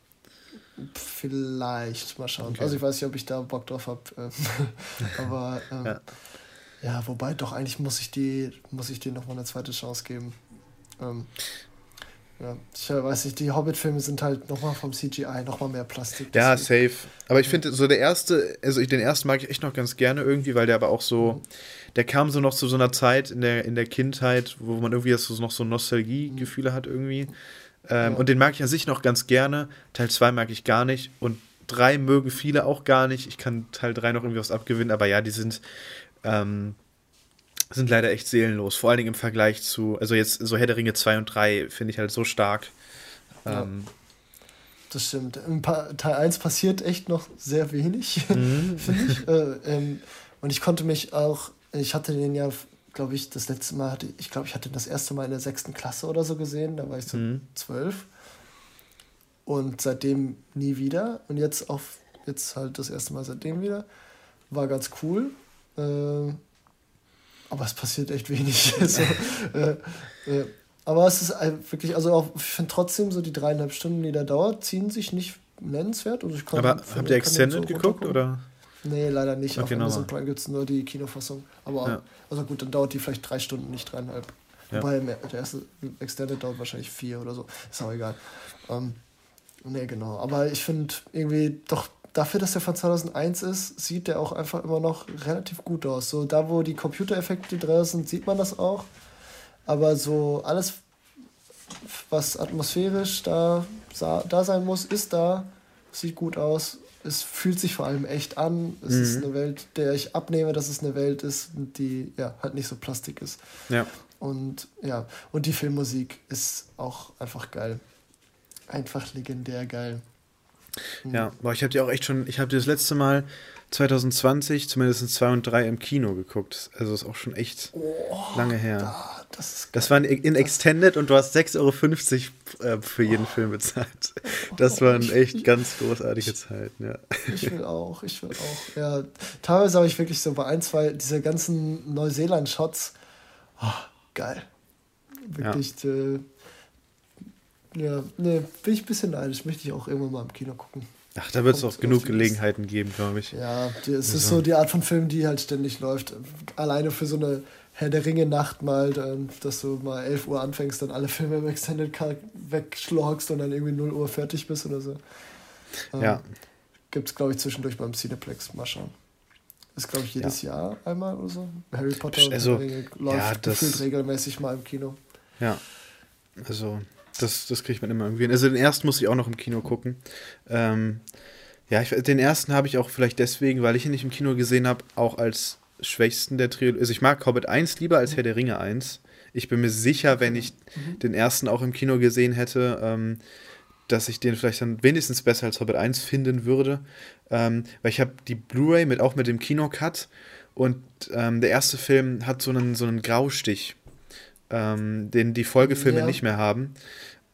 Vielleicht, mal schauen. Okay. Also ich weiß nicht, ob ich da Bock drauf habe. Ähm, [laughs] aber ähm, ja. Ja, wobei doch eigentlich muss ich die, muss ich denen nochmal eine zweite Chance geben. Ähm, ja, ich weiß nicht, die Hobbit-Filme sind halt nochmal vom CGI nochmal mehr Plastik. Ja, safe. Aber ich finde, so der erste, also ich, den ersten mag ich echt noch ganz gerne irgendwie, weil der aber auch so, der kam so noch zu so einer Zeit in der, in der Kindheit, wo man irgendwie so, noch so Nostalgie-Gefühle mhm. hat irgendwie. Ähm, ja. Und den mag ich an sich noch ganz gerne. Teil 2 mag ich gar nicht. Und 3 mögen viele auch gar nicht. Ich kann Teil 3 noch irgendwie was abgewinnen, aber ja, die sind ähm, sind leider echt seelenlos. Vor allen Dingen im Vergleich zu, also jetzt so Herr der Ringe 2 und 3 finde ich halt so stark. Ähm, ja, das stimmt. Im Teil 1 passiert echt noch sehr wenig, [laughs] mhm. finde ich. Äh, ähm, und ich konnte mich auch, ich hatte den ja, glaube ich, das letzte Mal, hatte, ich glaube, ich hatte das erste Mal in der sechsten Klasse oder so gesehen, da war ich so mhm. zwölf. Und seitdem nie wieder. Und jetzt auf, jetzt halt das erste Mal seitdem wieder. War ganz cool. Äh, aber es passiert echt wenig. [laughs] so, äh, äh, aber es ist wirklich, also auch, ich finde trotzdem so die dreieinhalb Stunden, die da dauert, ziehen sich nicht nennenswert. Also ich kann, aber finde, habt ihr Extended so geguckt oder? Nee, leider nicht. Okay, Auf Amazon Prime gibt es nur die Kinofassung. Aber ja. also gut, dann dauert die vielleicht drei Stunden, nicht dreieinhalb. Ja. Wobei der erste Extended dauert wahrscheinlich vier oder so. Ist auch egal. Ähm, nee, genau. Aber ich finde irgendwie doch dafür, dass der von 2001 ist, sieht der auch einfach immer noch relativ gut aus. So da, wo die Computereffekte drin sind, sieht man das auch. Aber so alles, was atmosphärisch da, da sein muss, ist da, sieht gut aus. Es fühlt sich vor allem echt an. Es mhm. ist eine Welt, der ich abnehme, dass es eine Welt ist, die ja halt nicht so plastik ist. Ja. Und ja, und die Filmmusik ist auch einfach geil. Einfach legendär geil. Ja, aber ich habe die auch echt schon, ich habe die das letzte Mal 2020 zumindest 2 und 3 im Kino geguckt. Also ist auch schon echt oh, lange her. Da, das, das waren in Extended und du hast 6,50 Euro äh, für jeden oh. Film bezahlt. Das waren echt ganz großartige Zeiten, ja. Ich will auch, ich will auch. Ja, teilweise habe ich wirklich so bei ein, zwei dieser ganzen Neuseeland-Shots. Oh, geil. Wirklich. Ja. Ja, ne, bin ich ein bisschen neidisch. Möchte ich auch irgendwann mal im Kino gucken. Ach, da wird es auch genug Gelegenheiten geben, glaube ich. Ja, die, es also. ist so die Art von Film, die halt ständig läuft. Alleine für so eine Herr der Ringe Nacht mal, dann, dass du mal 11 Uhr anfängst, dann alle Filme im Extended Cut wegschlagst und dann irgendwie 0 Uhr fertig bist oder so. Ja. Ähm, Gibt es, glaube ich, zwischendurch beim Cineplex. Mal schauen. Ist, glaube ich, jedes ja. Jahr einmal oder so. Harry Potter also, läuft ja, das, regelmäßig mal im Kino. Ja. Also, das, das kriegt man immer irgendwie hin. Also, den ersten muss ich auch noch im Kino gucken. Ähm, ja, ich, den ersten habe ich auch vielleicht deswegen, weil ich ihn nicht im Kino gesehen habe, auch als schwächsten der Trilogie. Also, ich mag Hobbit 1 lieber als Herr der Ringe 1. Ich bin mir sicher, wenn ich mhm. den ersten auch im Kino gesehen hätte, ähm, dass ich den vielleicht dann wenigstens besser als Hobbit 1 finden würde. Ähm, weil ich habe die Blu-ray mit auch mit dem Kinocut und ähm, der erste Film hat so einen, so einen Graustich, ähm, den die Folgefilme ja. nicht mehr haben.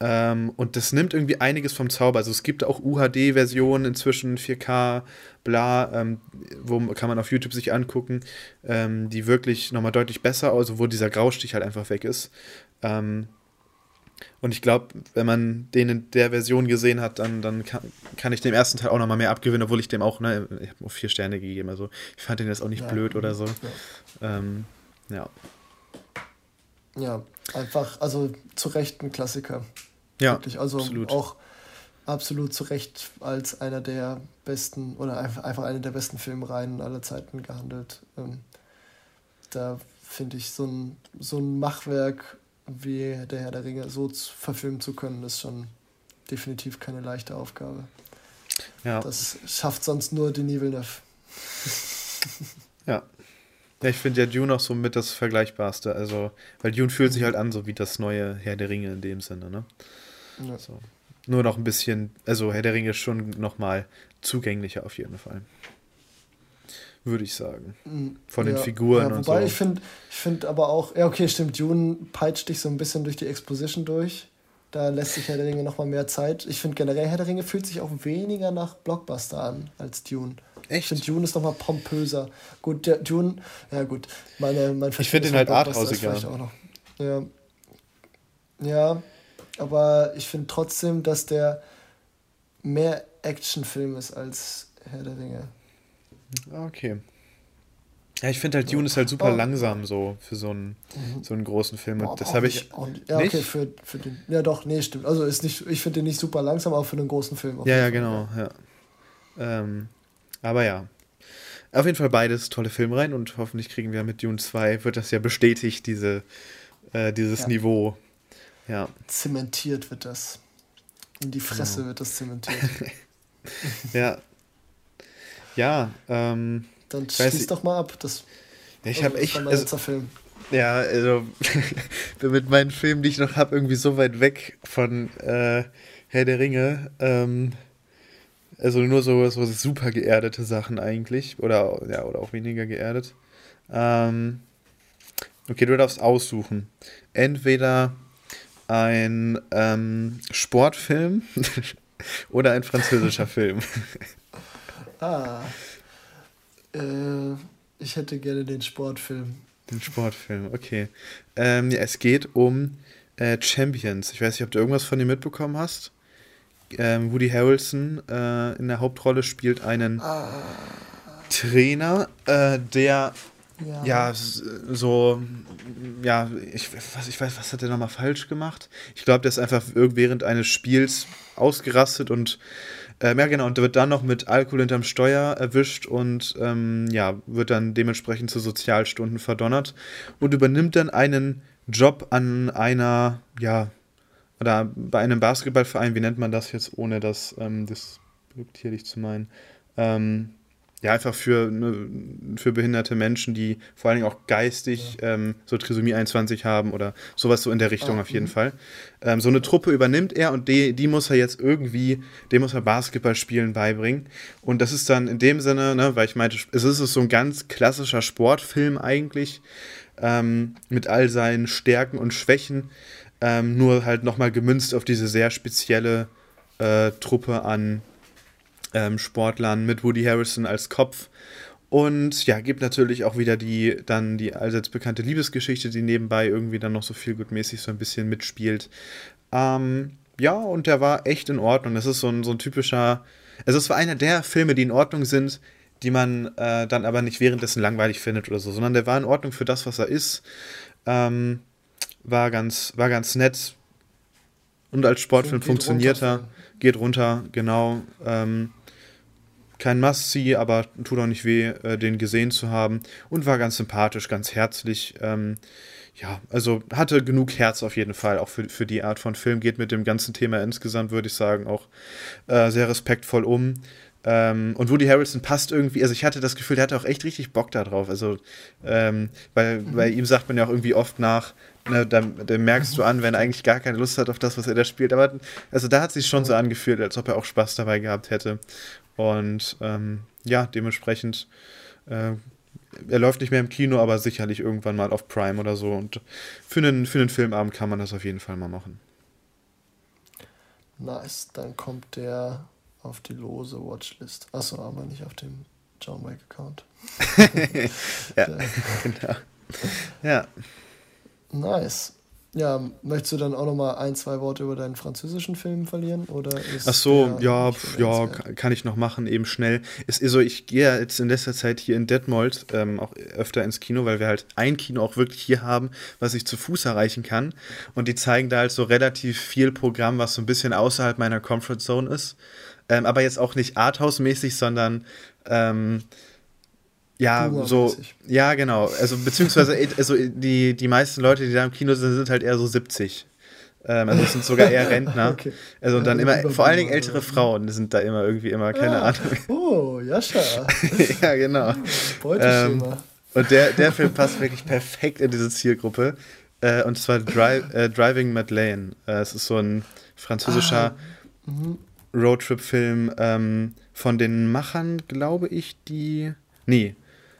Ähm, und das nimmt irgendwie einiges vom Zauber. Also es gibt auch UHD-Versionen inzwischen, 4K, bla, ähm, wo kann man auf YouTube sich angucken, ähm, die wirklich nochmal deutlich besser, also wo dieser Graustich halt einfach weg ist. Ähm, und ich glaube, wenn man den in der Version gesehen hat, dann, dann kann, kann ich dem ersten Teil auch nochmal mehr abgewinnen, obwohl ich dem auch, ne, ich habe nur vier Sterne gegeben. Also ich fand den jetzt auch nicht ja. blöd oder so. Ja. Ähm, ja. Ja, einfach, also zu Recht ein Klassiker. Ja. Wirklich. Also absolut. auch absolut zu Recht als einer der besten oder einfach, einfach eine der besten Filmreihen aller Zeiten gehandelt. Ähm, da finde ich so ein, so ein Machwerk wie der Herr der Ringe so verfilmen zu können, ist schon definitiv keine leichte Aufgabe. Ja. Das schafft sonst nur Denis Villeneuve. ja. [laughs] Ja, ich finde ja Dune auch so mit das Vergleichbarste. Also, weil Dune fühlt sich halt an, so wie das neue Herr der Ringe in dem Sinne, ne? Ja. So. Nur noch ein bisschen, also Herr der Ringe ist schon nochmal zugänglicher auf jeden Fall würde ich sagen. Mm, Von ja, den Figuren ja, und so. ich finde ich find aber auch, ja, okay, stimmt, Dune peitscht dich so ein bisschen durch die Exposition durch. Da lässt sich Herr der Ringe nochmal mehr Zeit. Ich finde generell, Herr der Ringe fühlt sich auch weniger nach Blockbuster an als Dune. Echt? Ich finde, Dune ist nochmal pompöser. Gut, der Dune, ja gut, meine, mein Ich finde ihn halt arthausiger. Ja. ja, aber ich finde trotzdem, dass der mehr Actionfilm ist als Herr der Ringe. Okay. Ja, ich finde halt Dune ist halt super oh. langsam so für so einen, mhm. so einen großen Film. Und das habe ich. ja, okay, für, für den. Ja, doch, nee, stimmt. Also ist nicht, ich finde den nicht super langsam, aber für einen großen Film. Ja, ja, genau, ja. Ähm, aber ja. Auf jeden Fall beides tolle Filmreihen und hoffentlich kriegen wir mit Dune 2, wird das ja bestätigt, diese, äh, dieses ja. Niveau. Ja. Zementiert wird das. In die Fresse genau. wird das zementiert. [laughs] ja, ja, ähm. Dann schließ doch mal ab. Das, ich habe echt. Also, Film. Ja, also [laughs] mit meinen Filmen, die ich noch habe, irgendwie so weit weg von äh, Herr der Ringe. Ähm, also nur so, so super geerdete Sachen eigentlich. Oder, ja, oder auch weniger geerdet. Ähm, okay, du darfst aussuchen. Entweder ein ähm, Sportfilm [laughs] oder ein französischer Film. [laughs] Ah. Äh, ich hätte gerne den Sportfilm. Den Sportfilm, okay. Ähm, ja, es geht um äh, Champions. Ich weiß nicht, ob du irgendwas von dem mitbekommen hast. Ähm, Woody Harrelson äh, in der Hauptrolle spielt einen ah. Trainer, äh, der ja. ja. so, ja, ich, was, ich weiß, was hat er nochmal falsch gemacht? Ich glaube, der ist einfach während eines Spiels ausgerastet und ähm, ja, genau, und wird dann noch mit Alkohol hinterm Steuer erwischt und ähm, ja, wird dann dementsprechend zu Sozialstunden verdonnert und übernimmt dann einen Job an einer, ja, oder bei einem Basketballverein, wie nennt man das jetzt, ohne das ähm, despektierlich zu meinen? Ähm, ja, einfach für, ne, für behinderte Menschen, die vor allen Dingen auch geistig ja. ähm, so Trisomie 21 haben oder sowas so in der Richtung ah, auf jeden mh. Fall. Ähm, so eine Truppe übernimmt er und die, die muss er jetzt irgendwie, dem muss er Basketballspielen beibringen. Und das ist dann in dem Sinne, ne, weil ich meinte, es ist so ein ganz klassischer Sportfilm eigentlich, ähm, mit all seinen Stärken und Schwächen, ähm, nur halt nochmal gemünzt auf diese sehr spezielle äh, Truppe an ähm, Sportlern mit Woody Harrison als Kopf. Und ja, gibt natürlich auch wieder die dann die allseits bekannte Liebesgeschichte, die nebenbei irgendwie dann noch so viel gutmäßig so ein bisschen mitspielt. Ähm, ja, und der war echt in Ordnung. Das ist so ein, so ein typischer. Also, es war einer der Filme, die in Ordnung sind, die man äh, dann aber nicht währenddessen langweilig findet oder so, sondern der war in Ordnung für das, was er ist. Ähm, war ganz, war ganz nett. Und als Sportfilm funktioniert er. Geht runter, genau. Ähm, kein Must-See, aber tut auch nicht weh, äh, den gesehen zu haben. Und war ganz sympathisch, ganz herzlich. Ähm, ja, also hatte genug Herz auf jeden Fall, auch für, für die Art von Film. Geht mit dem ganzen Thema insgesamt, würde ich sagen, auch äh, sehr respektvoll um. Ähm, und Woody Harrelson passt irgendwie, also ich hatte das Gefühl, der hatte auch echt richtig Bock da drauf. Also, ähm, weil mhm. bei ihm sagt man ja auch irgendwie oft nach, ne, da, da, merkst du an, wenn er eigentlich gar keine Lust hat auf das, was er da spielt. Aber also da hat es sich schon so angefühlt, als ob er auch Spaß dabei gehabt hätte. Und ähm, ja, dementsprechend, äh, er läuft nicht mehr im Kino, aber sicherlich irgendwann mal auf Prime oder so. Und für einen, für einen Filmabend kann man das auf jeden Fall mal machen. Nice, dann kommt der auf die lose Watchlist. Achso, aber nicht auf dem John Wick Account. [laughs] ja, genau. Ja. Nice. Ja, möchtest du dann auch noch mal ein, zwei Worte über deinen französischen Film verlieren? Oder Ach so, ja, ja, kann ich noch machen, eben schnell. Ist so, ich gehe ja jetzt in letzter Zeit hier in Detmold ähm, auch öfter ins Kino, weil wir halt ein Kino auch wirklich hier haben, was ich zu Fuß erreichen kann. Und die zeigen da halt so relativ viel Programm, was so ein bisschen außerhalb meiner Comfort Zone ist. Ähm, aber jetzt auch nicht Arthouse-mäßig, sondern ähm, ja, so, ja, genau. Also, beziehungsweise, also die, die meisten Leute, die da im Kino sind, sind halt eher so 70. Ähm, also, es sind sogar eher [laughs] Rentner. okay. Also, und dann immer, vor allen Dingen ältere Frauen sind da immer irgendwie immer, keine ah. Ahnung. Oh, Jascha. [laughs] ja, genau. Ähm, und der, der Film passt wirklich perfekt in diese Zielgruppe. Äh, und zwar Dri äh, Driving Madeleine. Äh, es ist so ein französischer ah. mhm. Roadtrip-Film ähm, von den Machern, glaube ich, die. Nee.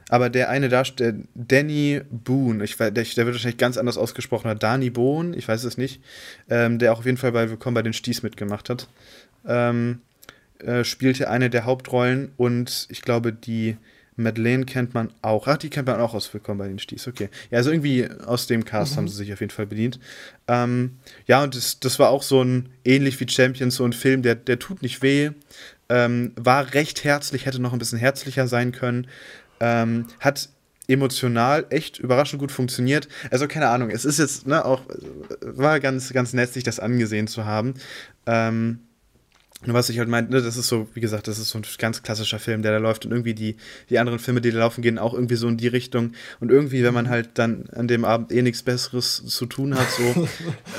Aber der eine Darsteller, Danny Boone, ich, der, der wird wahrscheinlich ganz anders ausgesprochen, oder Dani Boone, ich weiß es nicht, ähm, der auch auf jeden Fall bei Willkommen bei den Sties mitgemacht hat, ähm, äh, spielte eine der Hauptrollen und ich glaube, die Madeleine kennt man auch. Ach, die kennt man auch aus Willkommen bei den Sties, okay. Ja, also irgendwie aus dem Cast mhm. haben sie sich auf jeden Fall bedient. Ähm, ja, und das, das war auch so ein, ähnlich wie Champions, so ein Film, der, der tut nicht weh, ähm, war recht herzlich, hätte noch ein bisschen herzlicher sein können. Ähm, hat emotional echt überraschend gut funktioniert. Also keine Ahnung, es ist jetzt ne, auch, war ganz, ganz nett, sich das angesehen zu haben. Ähm, nur was ich halt meinte, ne, das ist so, wie gesagt, das ist so ein ganz klassischer Film, der da läuft und irgendwie die, die anderen Filme, die da laufen, gehen auch irgendwie so in die Richtung. Und irgendwie, wenn man halt dann an dem Abend eh nichts Besseres zu tun hat, so.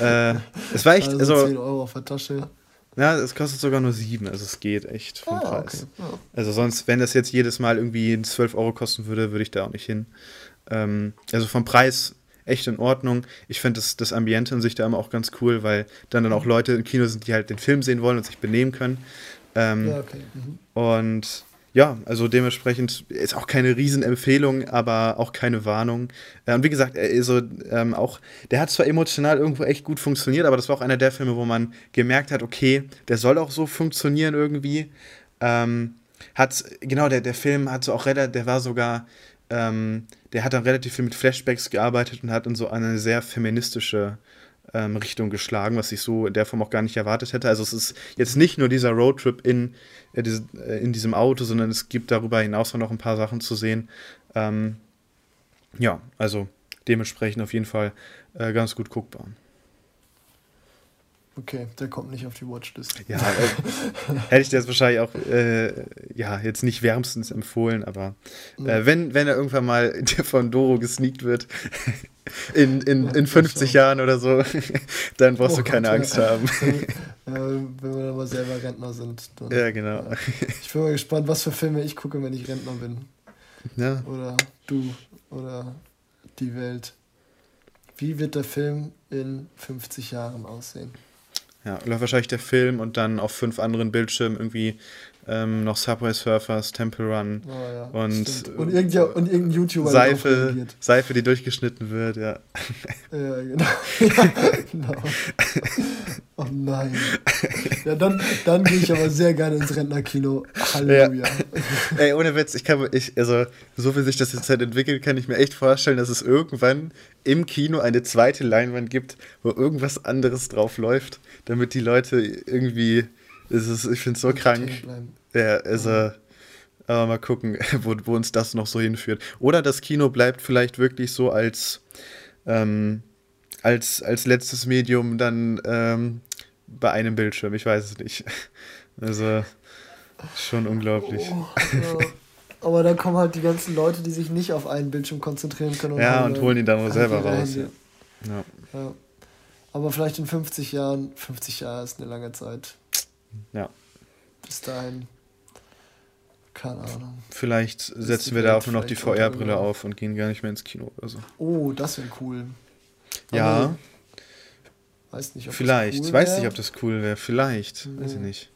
[laughs] äh, es war echt. Also, also 10 Euro auf der Tasche. Ja, es kostet sogar nur 7, also es geht echt vom ah, Preis. Okay. Ja. Also sonst, wenn das jetzt jedes Mal irgendwie 12 Euro kosten würde, würde ich da auch nicht hin. Ähm, also vom Preis echt in Ordnung. Ich finde das, das Ambiente in sich da immer auch ganz cool, weil dann dann auch Leute im Kino sind, die halt den Film sehen wollen und sich benehmen können. Ähm, ja, okay. Mhm. Und ja, also dementsprechend ist auch keine Riesenempfehlung, aber auch keine Warnung. Äh, und wie gesagt, er ist so, ähm, auch, der hat zwar emotional irgendwo echt gut funktioniert, aber das war auch einer der Filme, wo man gemerkt hat, okay, der soll auch so funktionieren irgendwie. Ähm, hat, genau, der, der Film hat so auch relativ, der war sogar ähm, der hat dann relativ viel mit Flashbacks gearbeitet und hat in so eine sehr feministische ähm, Richtung geschlagen, was ich so in der Form auch gar nicht erwartet hätte. Also es ist jetzt nicht nur dieser Roadtrip in, äh, äh, in diesem Auto, sondern es gibt darüber hinaus noch ein paar Sachen zu sehen. Ähm, ja, also dementsprechend auf jeden Fall äh, ganz gut guckbar. Okay, der kommt nicht auf die Watchlist. Ja, äh, hätte ich dir jetzt wahrscheinlich auch äh, ja, jetzt nicht wärmstens empfohlen, aber äh, wenn, wenn er irgendwann mal [laughs] von Doro gesneakt wird, [laughs] in, in, in 50 Jahren oder so, [laughs] dann brauchst oh, du keine Angst ja. haben. wenn wir dann mal selber Rentner sind. Dann, ja, genau. ich bin mal gespannt, was für Filme ich gucke, wenn ich Rentner bin. Ja. Oder du oder die Welt. Wie wird der Film in 50 Jahren aussehen? Ja, läuft wahrscheinlich der Film und dann auf fünf anderen Bildschirmen irgendwie ähm, noch Subway Surfers, Temple Run oh, ja, und, und, irgendein, und irgendein YouTuber. Seife, Seife, die durchgeschnitten wird, ja. [laughs] Ja, genau. ja, genau. Oh nein. Ja, dann, dann gehe ich aber sehr gerne ins Rentnerkino. Halleluja. Ja. Ey, ohne Witz, ich kann ich, also, so wie sich das jetzt halt entwickelt, kann ich mir echt vorstellen, dass es irgendwann im Kino eine zweite Leinwand gibt, wo irgendwas anderes drauf läuft, damit die Leute irgendwie, es ist, ich finde es so krank. Ja, also, aber mal gucken, [laughs] wo, wo uns das noch so hinführt. Oder das Kino bleibt vielleicht wirklich so als, ähm, als, als letztes Medium dann ähm, bei einem Bildschirm, ich weiß es nicht. [laughs] Also schon unglaublich. Oh, [laughs] ja. Aber dann kommen halt die ganzen Leute, die sich nicht auf einen Bildschirm konzentrieren können. Und ja, und holen ihn dann nur selber raus. Ja. Ja. ja. Aber vielleicht in 50 Jahren, 50 Jahre ist eine lange Zeit. Ja. Bis dahin. Keine Ahnung. Vielleicht setzen wir da auch nur noch die VR-Brille auf und gehen gar nicht mehr ins Kino oder so. Oh, das wäre cool. Ja. weiß nicht, ob Vielleicht. Das cool weiß nicht, ob das cool wäre. Vielleicht. Nee. Weiß ich nicht.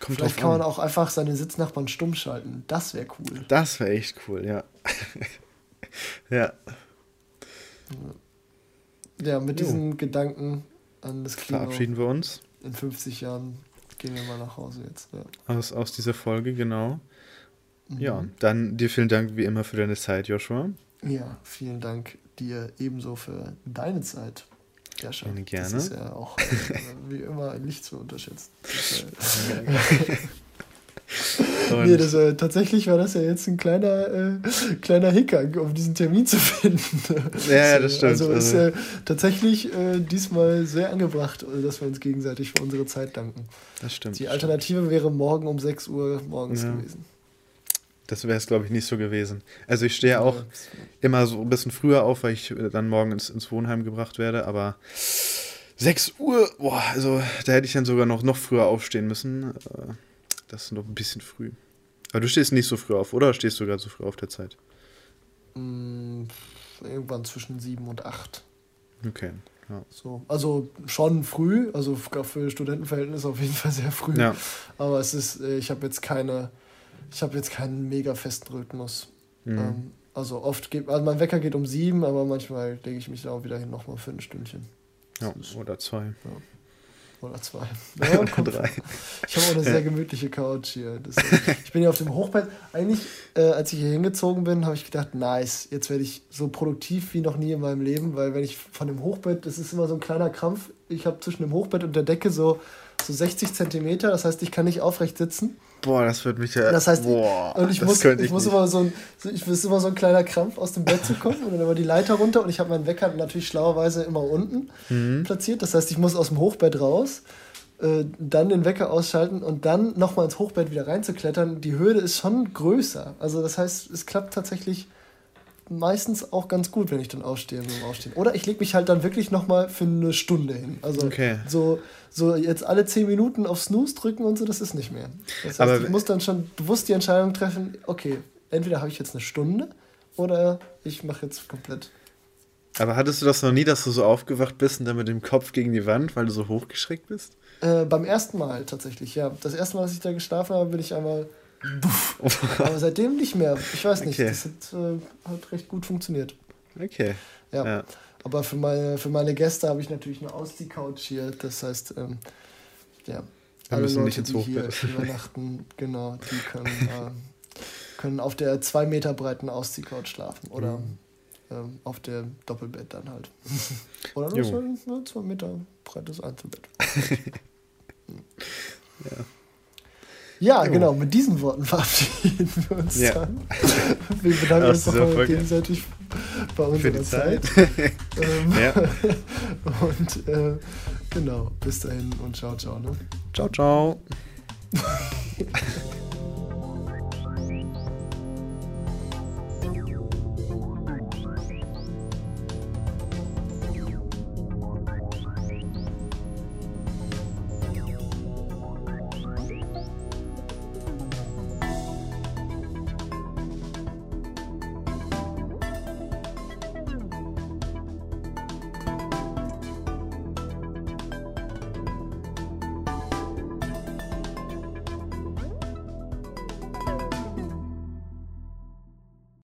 Kommt Vielleicht kann man auch einfach seine Sitznachbarn stumm schalten. Das wäre cool. Das wäre echt cool, ja. [laughs] ja. Ja, mit jo. diesen Gedanken an das Kino. Verabschieden wir uns. In 50 Jahren gehen wir mal nach Hause jetzt. Ja. Aus, aus dieser Folge, genau. Mhm. Ja, dann dir vielen Dank wie immer für deine Zeit, Joshua. Ja, vielen Dank dir ebenso für deine Zeit. Ja, schon. Gerne. Das ist ja auch äh, wie immer nicht zu unterschätzen. [laughs] [laughs] nee, das, äh, tatsächlich war das ja jetzt ein kleiner, äh, kleiner Hickhack, um diesen Termin zu [laughs] finden. Ja, das stimmt. Also ist also. äh, tatsächlich äh, diesmal sehr angebracht, dass wir uns gegenseitig für unsere Zeit danken. Das stimmt. Die Alternative stimmt. wäre morgen um 6 Uhr morgens ja. gewesen. Das wäre es, glaube ich, nicht so gewesen. Also ich stehe auch ja. immer so ein bisschen früher auf, weil ich dann morgen ins, ins Wohnheim gebracht werde, aber 6 Uhr, boah, also da hätte ich dann sogar noch, noch früher aufstehen müssen. Das ist noch ein bisschen früh. Aber du stehst nicht so früh auf, oder stehst du gerade so früh auf der Zeit? Mm, irgendwann zwischen 7 und 8. Okay. Ja. So, also schon früh, also für Studentenverhältnisse auf jeden Fall sehr früh. Ja. Aber es ist, äh, ich habe jetzt keine ich habe jetzt keinen mega festen Rhythmus. Mhm. Ähm, also oft geht, also mein Wecker geht um sieben, aber manchmal lege ich mich da auch wieder hin nochmal für ein Stündchen. Ja, oder zwei. Ja. Oder zwei. Ja, [laughs] oder drei. Ich habe auch eine sehr gemütliche Couch hier. Das, ich bin ja auf dem Hochbett. Eigentlich, äh, als ich hier hingezogen bin, habe ich gedacht, nice, jetzt werde ich so produktiv wie noch nie in meinem Leben, weil wenn ich von dem Hochbett, das ist immer so ein kleiner Krampf, ich habe zwischen dem Hochbett und der Decke so, so 60 Zentimeter, das heißt, ich kann nicht aufrecht sitzen. Boah, das wird mich ja. Das heißt, boah, und ich muss, ich, ich muss immer so ein, ich muss immer so ein kleiner Krampf aus dem Bett zu kommen und dann immer die Leiter runter und ich habe meinen Wecker natürlich schlauerweise immer unten mhm. platziert. Das heißt, ich muss aus dem Hochbett raus, äh, dann den Wecker ausschalten und dann nochmal ins Hochbett wieder reinzuklettern. Die Hürde ist schon größer. Also das heißt, es klappt tatsächlich meistens auch ganz gut, wenn ich dann aufstehe aufstehen. Oder ich lege mich halt dann wirklich nochmal für eine Stunde hin. Also okay. so, so jetzt alle zehn Minuten auf Snooze drücken und so, das ist nicht mehr. Das heißt, Aber ich muss dann schon bewusst die Entscheidung treffen, okay, entweder habe ich jetzt eine Stunde oder ich mache jetzt komplett. Aber hattest du das noch nie, dass du so aufgewacht bist und dann mit dem Kopf gegen die Wand, weil du so hochgeschreckt bist? Äh, beim ersten Mal tatsächlich, ja. Das erste Mal, dass ich da geschlafen habe, bin ich einmal [laughs] Aber seitdem nicht mehr. Ich weiß nicht. Okay. Das hat, äh, hat, recht gut funktioniert. Okay. Ja. ja. Aber für meine, für meine Gäste habe ich natürlich eine Ausziehcouch hier. Das heißt, ähm, ja. Wir alle Leute, nicht ins. Die hier übernachten, genau, die können, [laughs] äh, können auf der zwei Meter breiten Ausziehcouch schlafen. Oder mhm. ähm, auf dem Doppelbett dann halt. [laughs] Oder nur ein ne, zwei Meter breites Einzelbett. [laughs] ja. Ja, jo. genau, mit diesen Worten [laughs] verabschieden wir uns ja. dann. Wir bedanken uns nochmal gegenseitig bei unserer Zeit. Zeit. [laughs] ähm, ja. [laughs] Und äh, genau, bis dahin und ciao, ciao. Ne? Ciao, ciao.